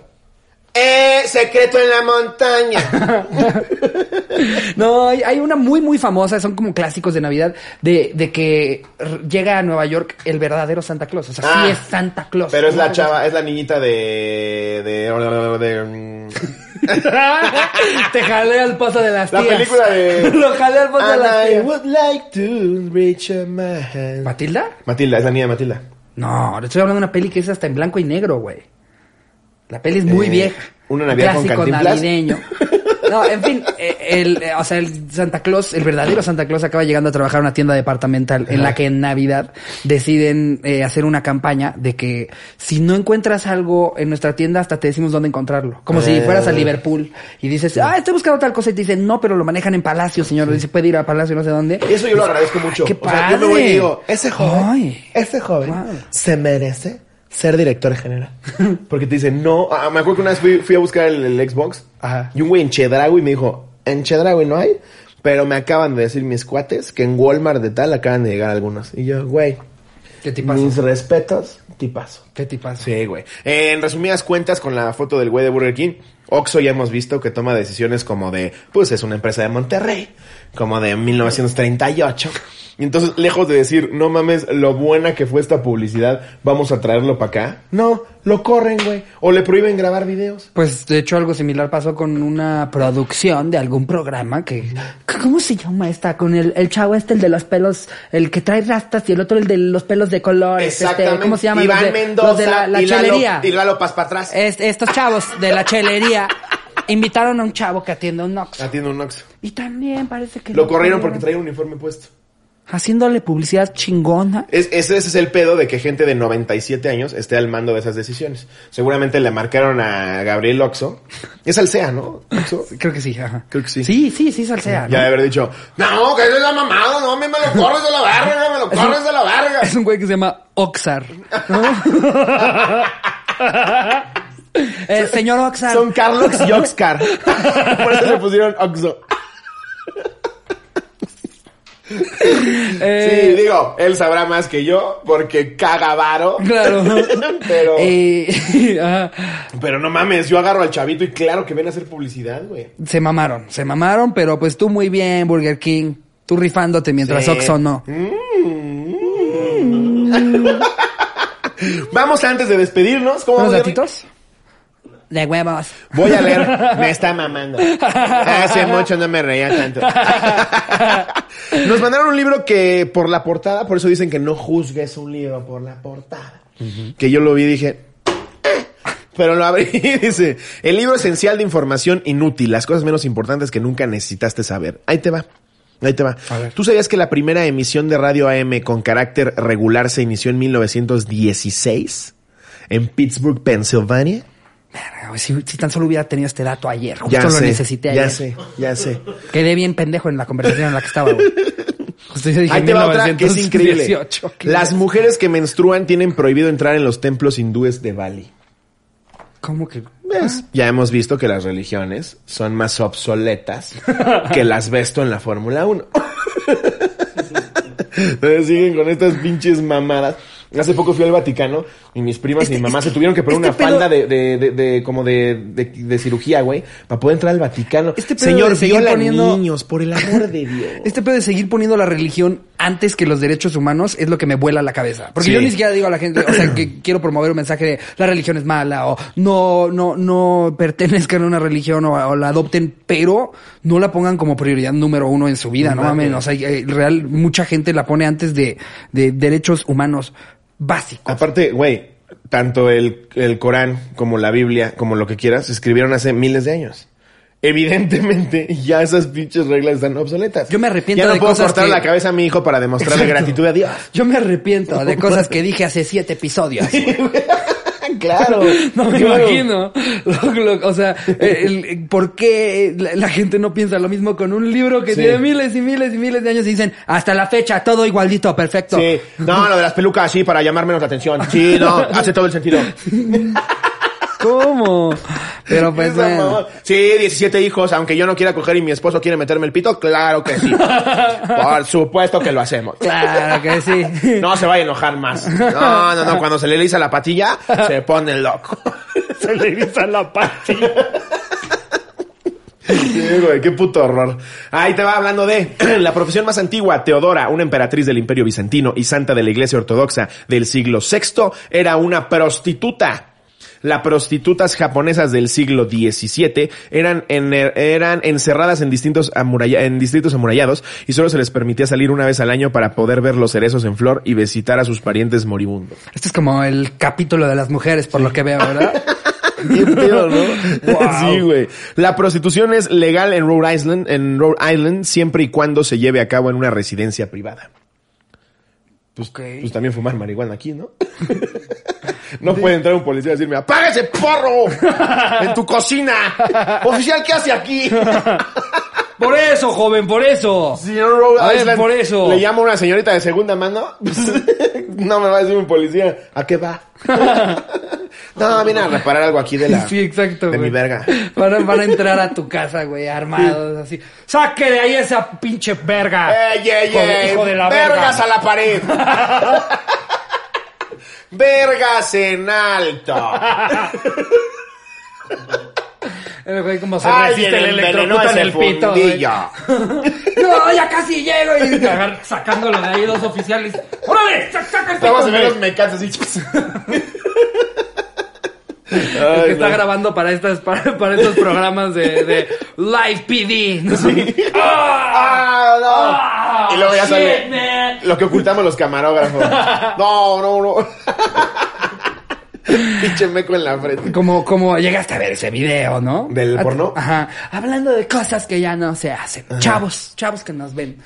Eh, secreto en la montaña. No, hay, hay una muy, muy famosa, son como clásicos de Navidad, de, de que llega a Nueva York el verdadero Santa Claus. O sea, Ah, sí es Santa Claus. Pero es la chava, es la niñita de. de. de. mm, Te jalé al pozo de las La tías. película de- Lo jalé al pozo de And las I tías. would like to reach a man. ¿Matilda? Matilda, es la niña Matilda. No, le estoy hablando de una peli que es hasta en blanco y negro, güey. La peli es muy Eh, vieja. ¿una Navidad con Clásico navideño. No, en fin, eh, el, eh, o sea, el Santa Claus, el verdadero Santa Claus acaba llegando a trabajar en una tienda departamental en la que en Navidad deciden eh, hacer una campaña de que si no encuentras algo en nuestra tienda hasta te decimos dónde encontrarlo. Como si fueras a Liverpool y dices, ah, estoy buscando tal cosa y te dicen, no, pero lo manejan en Palacio, señor. Dice, puede ir a Palacio no sé dónde. Eso yo lo agradezco mucho. qué o sea, yo me voy y padre. digo, ese joven, Ay. ese joven Wow. se merece ser director general. Porque te dicen, no, ah, me acuerdo que una vez fui, fui a buscar el, el Xbox Ajá. y un güey en Chedraui me dijo, en Chedraui no hay, pero me acaban de decir mis cuates que en Walmart de tal acaban de llegar algunos. Y yo, güey, ¿Qué tipazo? mis respetos, tipazo. ¿Qué tipazo? Sí, güey. Eh, en resumidas cuentas, con la foto del güey de Burger King, Oxxo ya hemos visto que toma decisiones como de, pues es una empresa de Monterrey, como de 1938. Y entonces, lejos de decir, no mames, lo buena que fue esta publicidad, vamos a traerlo para acá. No, lo corren, güey. O le prohíben grabar videos. Pues de hecho algo similar pasó con una producción de algún programa que... ¿Cómo se llama esta? Con el, el chavo este, el de los pelos, el que trae rastas y el otro el de los pelos de colores. Este, ¿Cómo se llama? Iván de, Mendoza los de la, la y, Lalo, chelería. y Lalo Paz para atrás. Es- estos chavos de la chelería invitaron a un chavo que atiende un Nox. Atiende un Oxxo. Y también parece que... Lo corrieron porque traía un uniforme puesto. Haciéndole publicidad chingona. Es, ese, ese es el pedo de que gente de 97 años esté al mando de esas decisiones. Seguramente le marcaron a Gabriel Oxo. Es Alsea, ¿no? Oxo. Creo que sí, ajá. Creo que sí. Sí, sí, sí, salsea. Ya de haber dicho, no, que eso es la mamada, no, a mí me lo corres de la verga, me lo corres de la verga. Es un güey que se llama Oxar. ¿no? Eh, señor Oxar. Son Carlos y Oxcar. Por eso le pusieron Oxo. Eh, Sí, digo, él sabrá más que yo, porque caga varo. Claro. pero, Eh, pero no mames, yo agarro al chavito y claro que ven a hacer publicidad, güey. se mamaron, se mamaron, pero pues tú muy bien, Burger King. Tú rifándote mientras Sí. Oxxo no. Vamos antes de despedirnos. ¿Cómo ¿Unos vamos, gatitos? De huevos. Voy a leer. Me está mamando. Hace mucho no me reía tanto. Nos mandaron un libro que por la portada, por eso dicen que no juzgues un libro por la portada. Que yo lo vi y dije. Pero lo abrí y dice, el libro esencial de información inútil, las cosas menos importantes que nunca necesitaste saber. Ahí te va. Ahí te va. A ver. ¿Tú sabías que la primera emisión de radio AM con carácter regular se inició en 1916? En Pittsburgh, Pensilvania. Si, si tan solo hubiera tenido este dato ayer, justo Ya lo sé, necesité ya ayer. sé, ya sé. Quedé bien pendejo en la conversación en la que estaba. Justo yo dije Ahí te va otra que es increíble. 1918, ¿qué Las es? mujeres que menstruan tienen prohibido entrar en los templos hindúes de Bali. ¿Cómo que? ¿Ves? Ya hemos visto que las religiones son más obsoletas que las vesto en la Fórmula 1. Entonces siguen con estas pinches mamadas. Hace poco fui al Vaticano y mis primas y mi mamá se tuvieron que poner este una pedo- falda de, de, de, de- como de, de, cirugía, güey, para poder entrar al Vaticano. Este pedo Señor, de seguir poniendo- niños, por el amor de Dios. Este pedo de seguir poniendo la religión antes que los derechos humanos es lo que me vuela la cabeza. Porque Sí. yo ni siquiera digo a la gente, o sea, que quiero promover un mensaje de la religión es mala o no, no, no pertenezcan a una religión o, o la adopten, pero no la pongan como prioridad número uno en su vida, No ¿no? mames. O sea, eh, real, mucha gente la pone antes de, de derechos humanos básicos. Aparte, güey, tanto el, el Corán como la Biblia, como lo que quieras, se escribieron hace miles de años. Evidentemente, ya esas pinches reglas están obsoletas. Yo me arrepiento Ya no de puedo cosas cortar que- la cabeza a mi hijo para demostrarle Exacto. gratitud a Dios. Yo me arrepiento de cosas que dije hace siete episodios. Claro. No me claro. imagino. Lo- lo- o sea, el- el- ¿por qué la, la gente no piensa lo mismo con un libro que Sí. tiene miles y miles y miles de años y dicen, hasta la fecha, todo igualito, perfecto? Sí, no, lo de las pelucas, sí, para llamar menos la atención. Sí, no, hace todo el sentido. ¿Cómo? Pero pues bueno. Sí, 17 hijos, aunque yo no quiera coger y mi esposo quiere meterme el pito, claro que sí. Por supuesto que lo hacemos. Claro que sí. No se vaya a enojar más. No, no, no, cuando se le eriza la patilla, se pone loco. se le eriza la patilla. Sí, güey, qué puto horror. Ahí te va hablando de la profesión más antigua, Teodora, una emperatriz del Imperio Bizantino y santa de la Iglesia Ortodoxa del siglo VI, era una prostituta. Las prostitutas japonesas del siglo XVII eran, en- eran encerradas en distintos amuralla- en distritos amurallados y solo se les permitía salir una vez al año para poder ver los cerezos en flor y visitar a sus parientes moribundos. Esto es como el capítulo de las mujeres, por lo que veo, ¿verdad? Qué pedo, ¿no? Wow. Sí, güey. La prostitución es legal en Rhode Island, en Rhode Island siempre y cuando se lleve a cabo en una residencia privada. Pues, Ok. pues también fumar marihuana aquí, ¿no? no puede entrar un policía y decirme, ¡apaga ese porro! ¡En tu cocina! ¡Oficial, qué hace aquí! Por eso, joven, por eso. Señor Rhode A ver, Island, por eso. Le llamo a una señorita de segunda mano. no me va a decir un policía, ¿a qué va? No, viene a reparar algo aquí de la... Sí, exacto. De güey. mi verga. Van a, van a entrar a tu casa, güey, armados, así. ¡Saque de ahí esa pinche verga! ¡Ey, ey, Hijo ey! hijo de la ¡Vergas verga! a la pared! ¡Vergas en alto! El güey como se ¡Alguien resiste el envenenó electrocuta en ese el pito, güey. fundillo! ¡No, ya casi llego! Y agar- sacándolo de ahí dos oficiales. ¡Órale! ¡Saca, el pito, a ver güey! los mecates así. El que está no. grabando para estas para, para estos programas de, de Live PD. ¿no? ¡Ah, no! Ah, y luego ya shit, sale man. lo que ocultamos los camarógrafos. No, no, no. Pinche meco en la frente. Como, como llegaste a ver ese video, ¿no? ¿Del porno? Ajá. Hablando de cosas que ya no se hacen. Chavos, chavos que nos ven.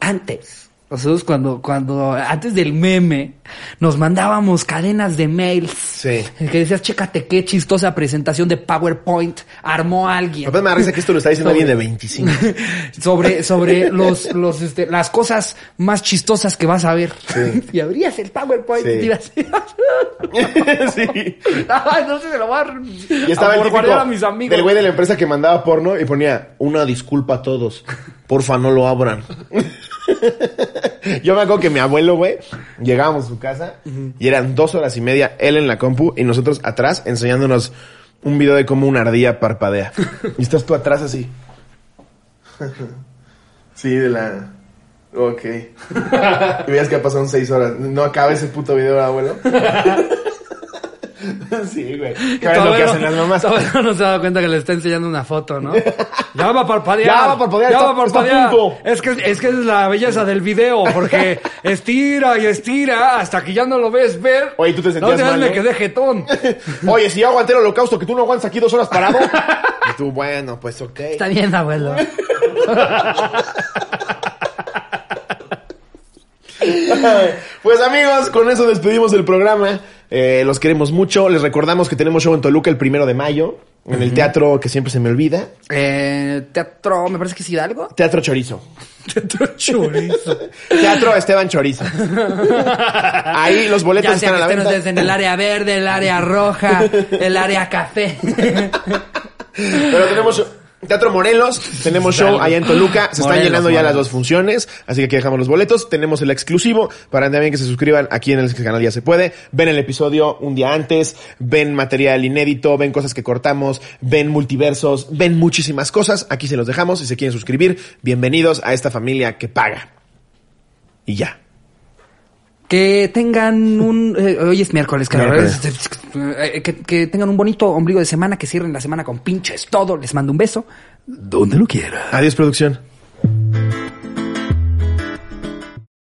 Antes, nosotros cuando, cuando, antes del meme, nos mandábamos cadenas de mails. Sí. Que decías, chécate qué chistosa presentación de PowerPoint armó alguien. Papá me risa que esto lo está diciendo Sobre- alguien de 25. sobre sobre los los este, las cosas más chistosas que vas a ver Sí. y abrías el PowerPoint Sí. y te ibas sí. No sé se lo voy a Y estaba el a típico a mis amigos del güey de la empresa que mandaba porno y ponía una disculpa a todos. Porfa, no lo abran. Yo me acuerdo que mi abuelo, güey, llegábamos a su casa y eran dos horas y media él en la compu y nosotros atrás enseñándonos un video de cómo una ardilla parpadea. Y estás tú atrás así. Sí, de la... Ok. Y veías que pasaron seis horas. No acaba ese puto video, abuelo. Sí, güey. ¿Qué es lo que hacen las mamás? Todavía no se ha dado cuenta que le está enseñando una foto, ¿no? Ya va a parpadear. Ya va a parpadear, Ya está- va a parpadear. punto. Es que, es que es la belleza del video, porque estira y estira hasta que ya no lo ves ver. Oye, tú te sentías última vez mal, me ¿no? quedé jetón. Oye, si yo aguanté el holocausto, que tú no aguantas aquí dos horas parado. Y tú, bueno, pues ok. Está bien, abuelo. Pues amigos, con eso despedimos el programa. Eh, los queremos mucho. Les recordamos que tenemos show en Toluca el primero de mayo. En el teatro que siempre se me olvida. Eh, teatro, me parece que es Hidalgo. Teatro Chorizo. Teatro chorizo. Teatro Esteban Chorizo. Ahí los boletos Ya están a la venta. ustedes en el área verde, el área roja, el área café. Pero tenemos Teatro Morelos, tenemos show allá en Toluca, se están Morelos, llenando ya las dos funciones, así que aquí dejamos los boletos, tenemos el exclusivo, para también que se suscriban aquí en el canal Ya Se Puede, ven el episodio un día antes, ven material inédito, ven cosas que cortamos, ven multiversos, ven muchísimas cosas, aquí se los dejamos, si se quieren suscribir, bienvenidos a esta familia que paga. Y ya. Que tengan un... eh, hoy es miércoles, claro. Miércoles. Eh, Que, que tengan un bonito ombligo de semana, que cierren la semana con pinches todo. Les mando un beso. Donde lo quiera. Adiós, producción.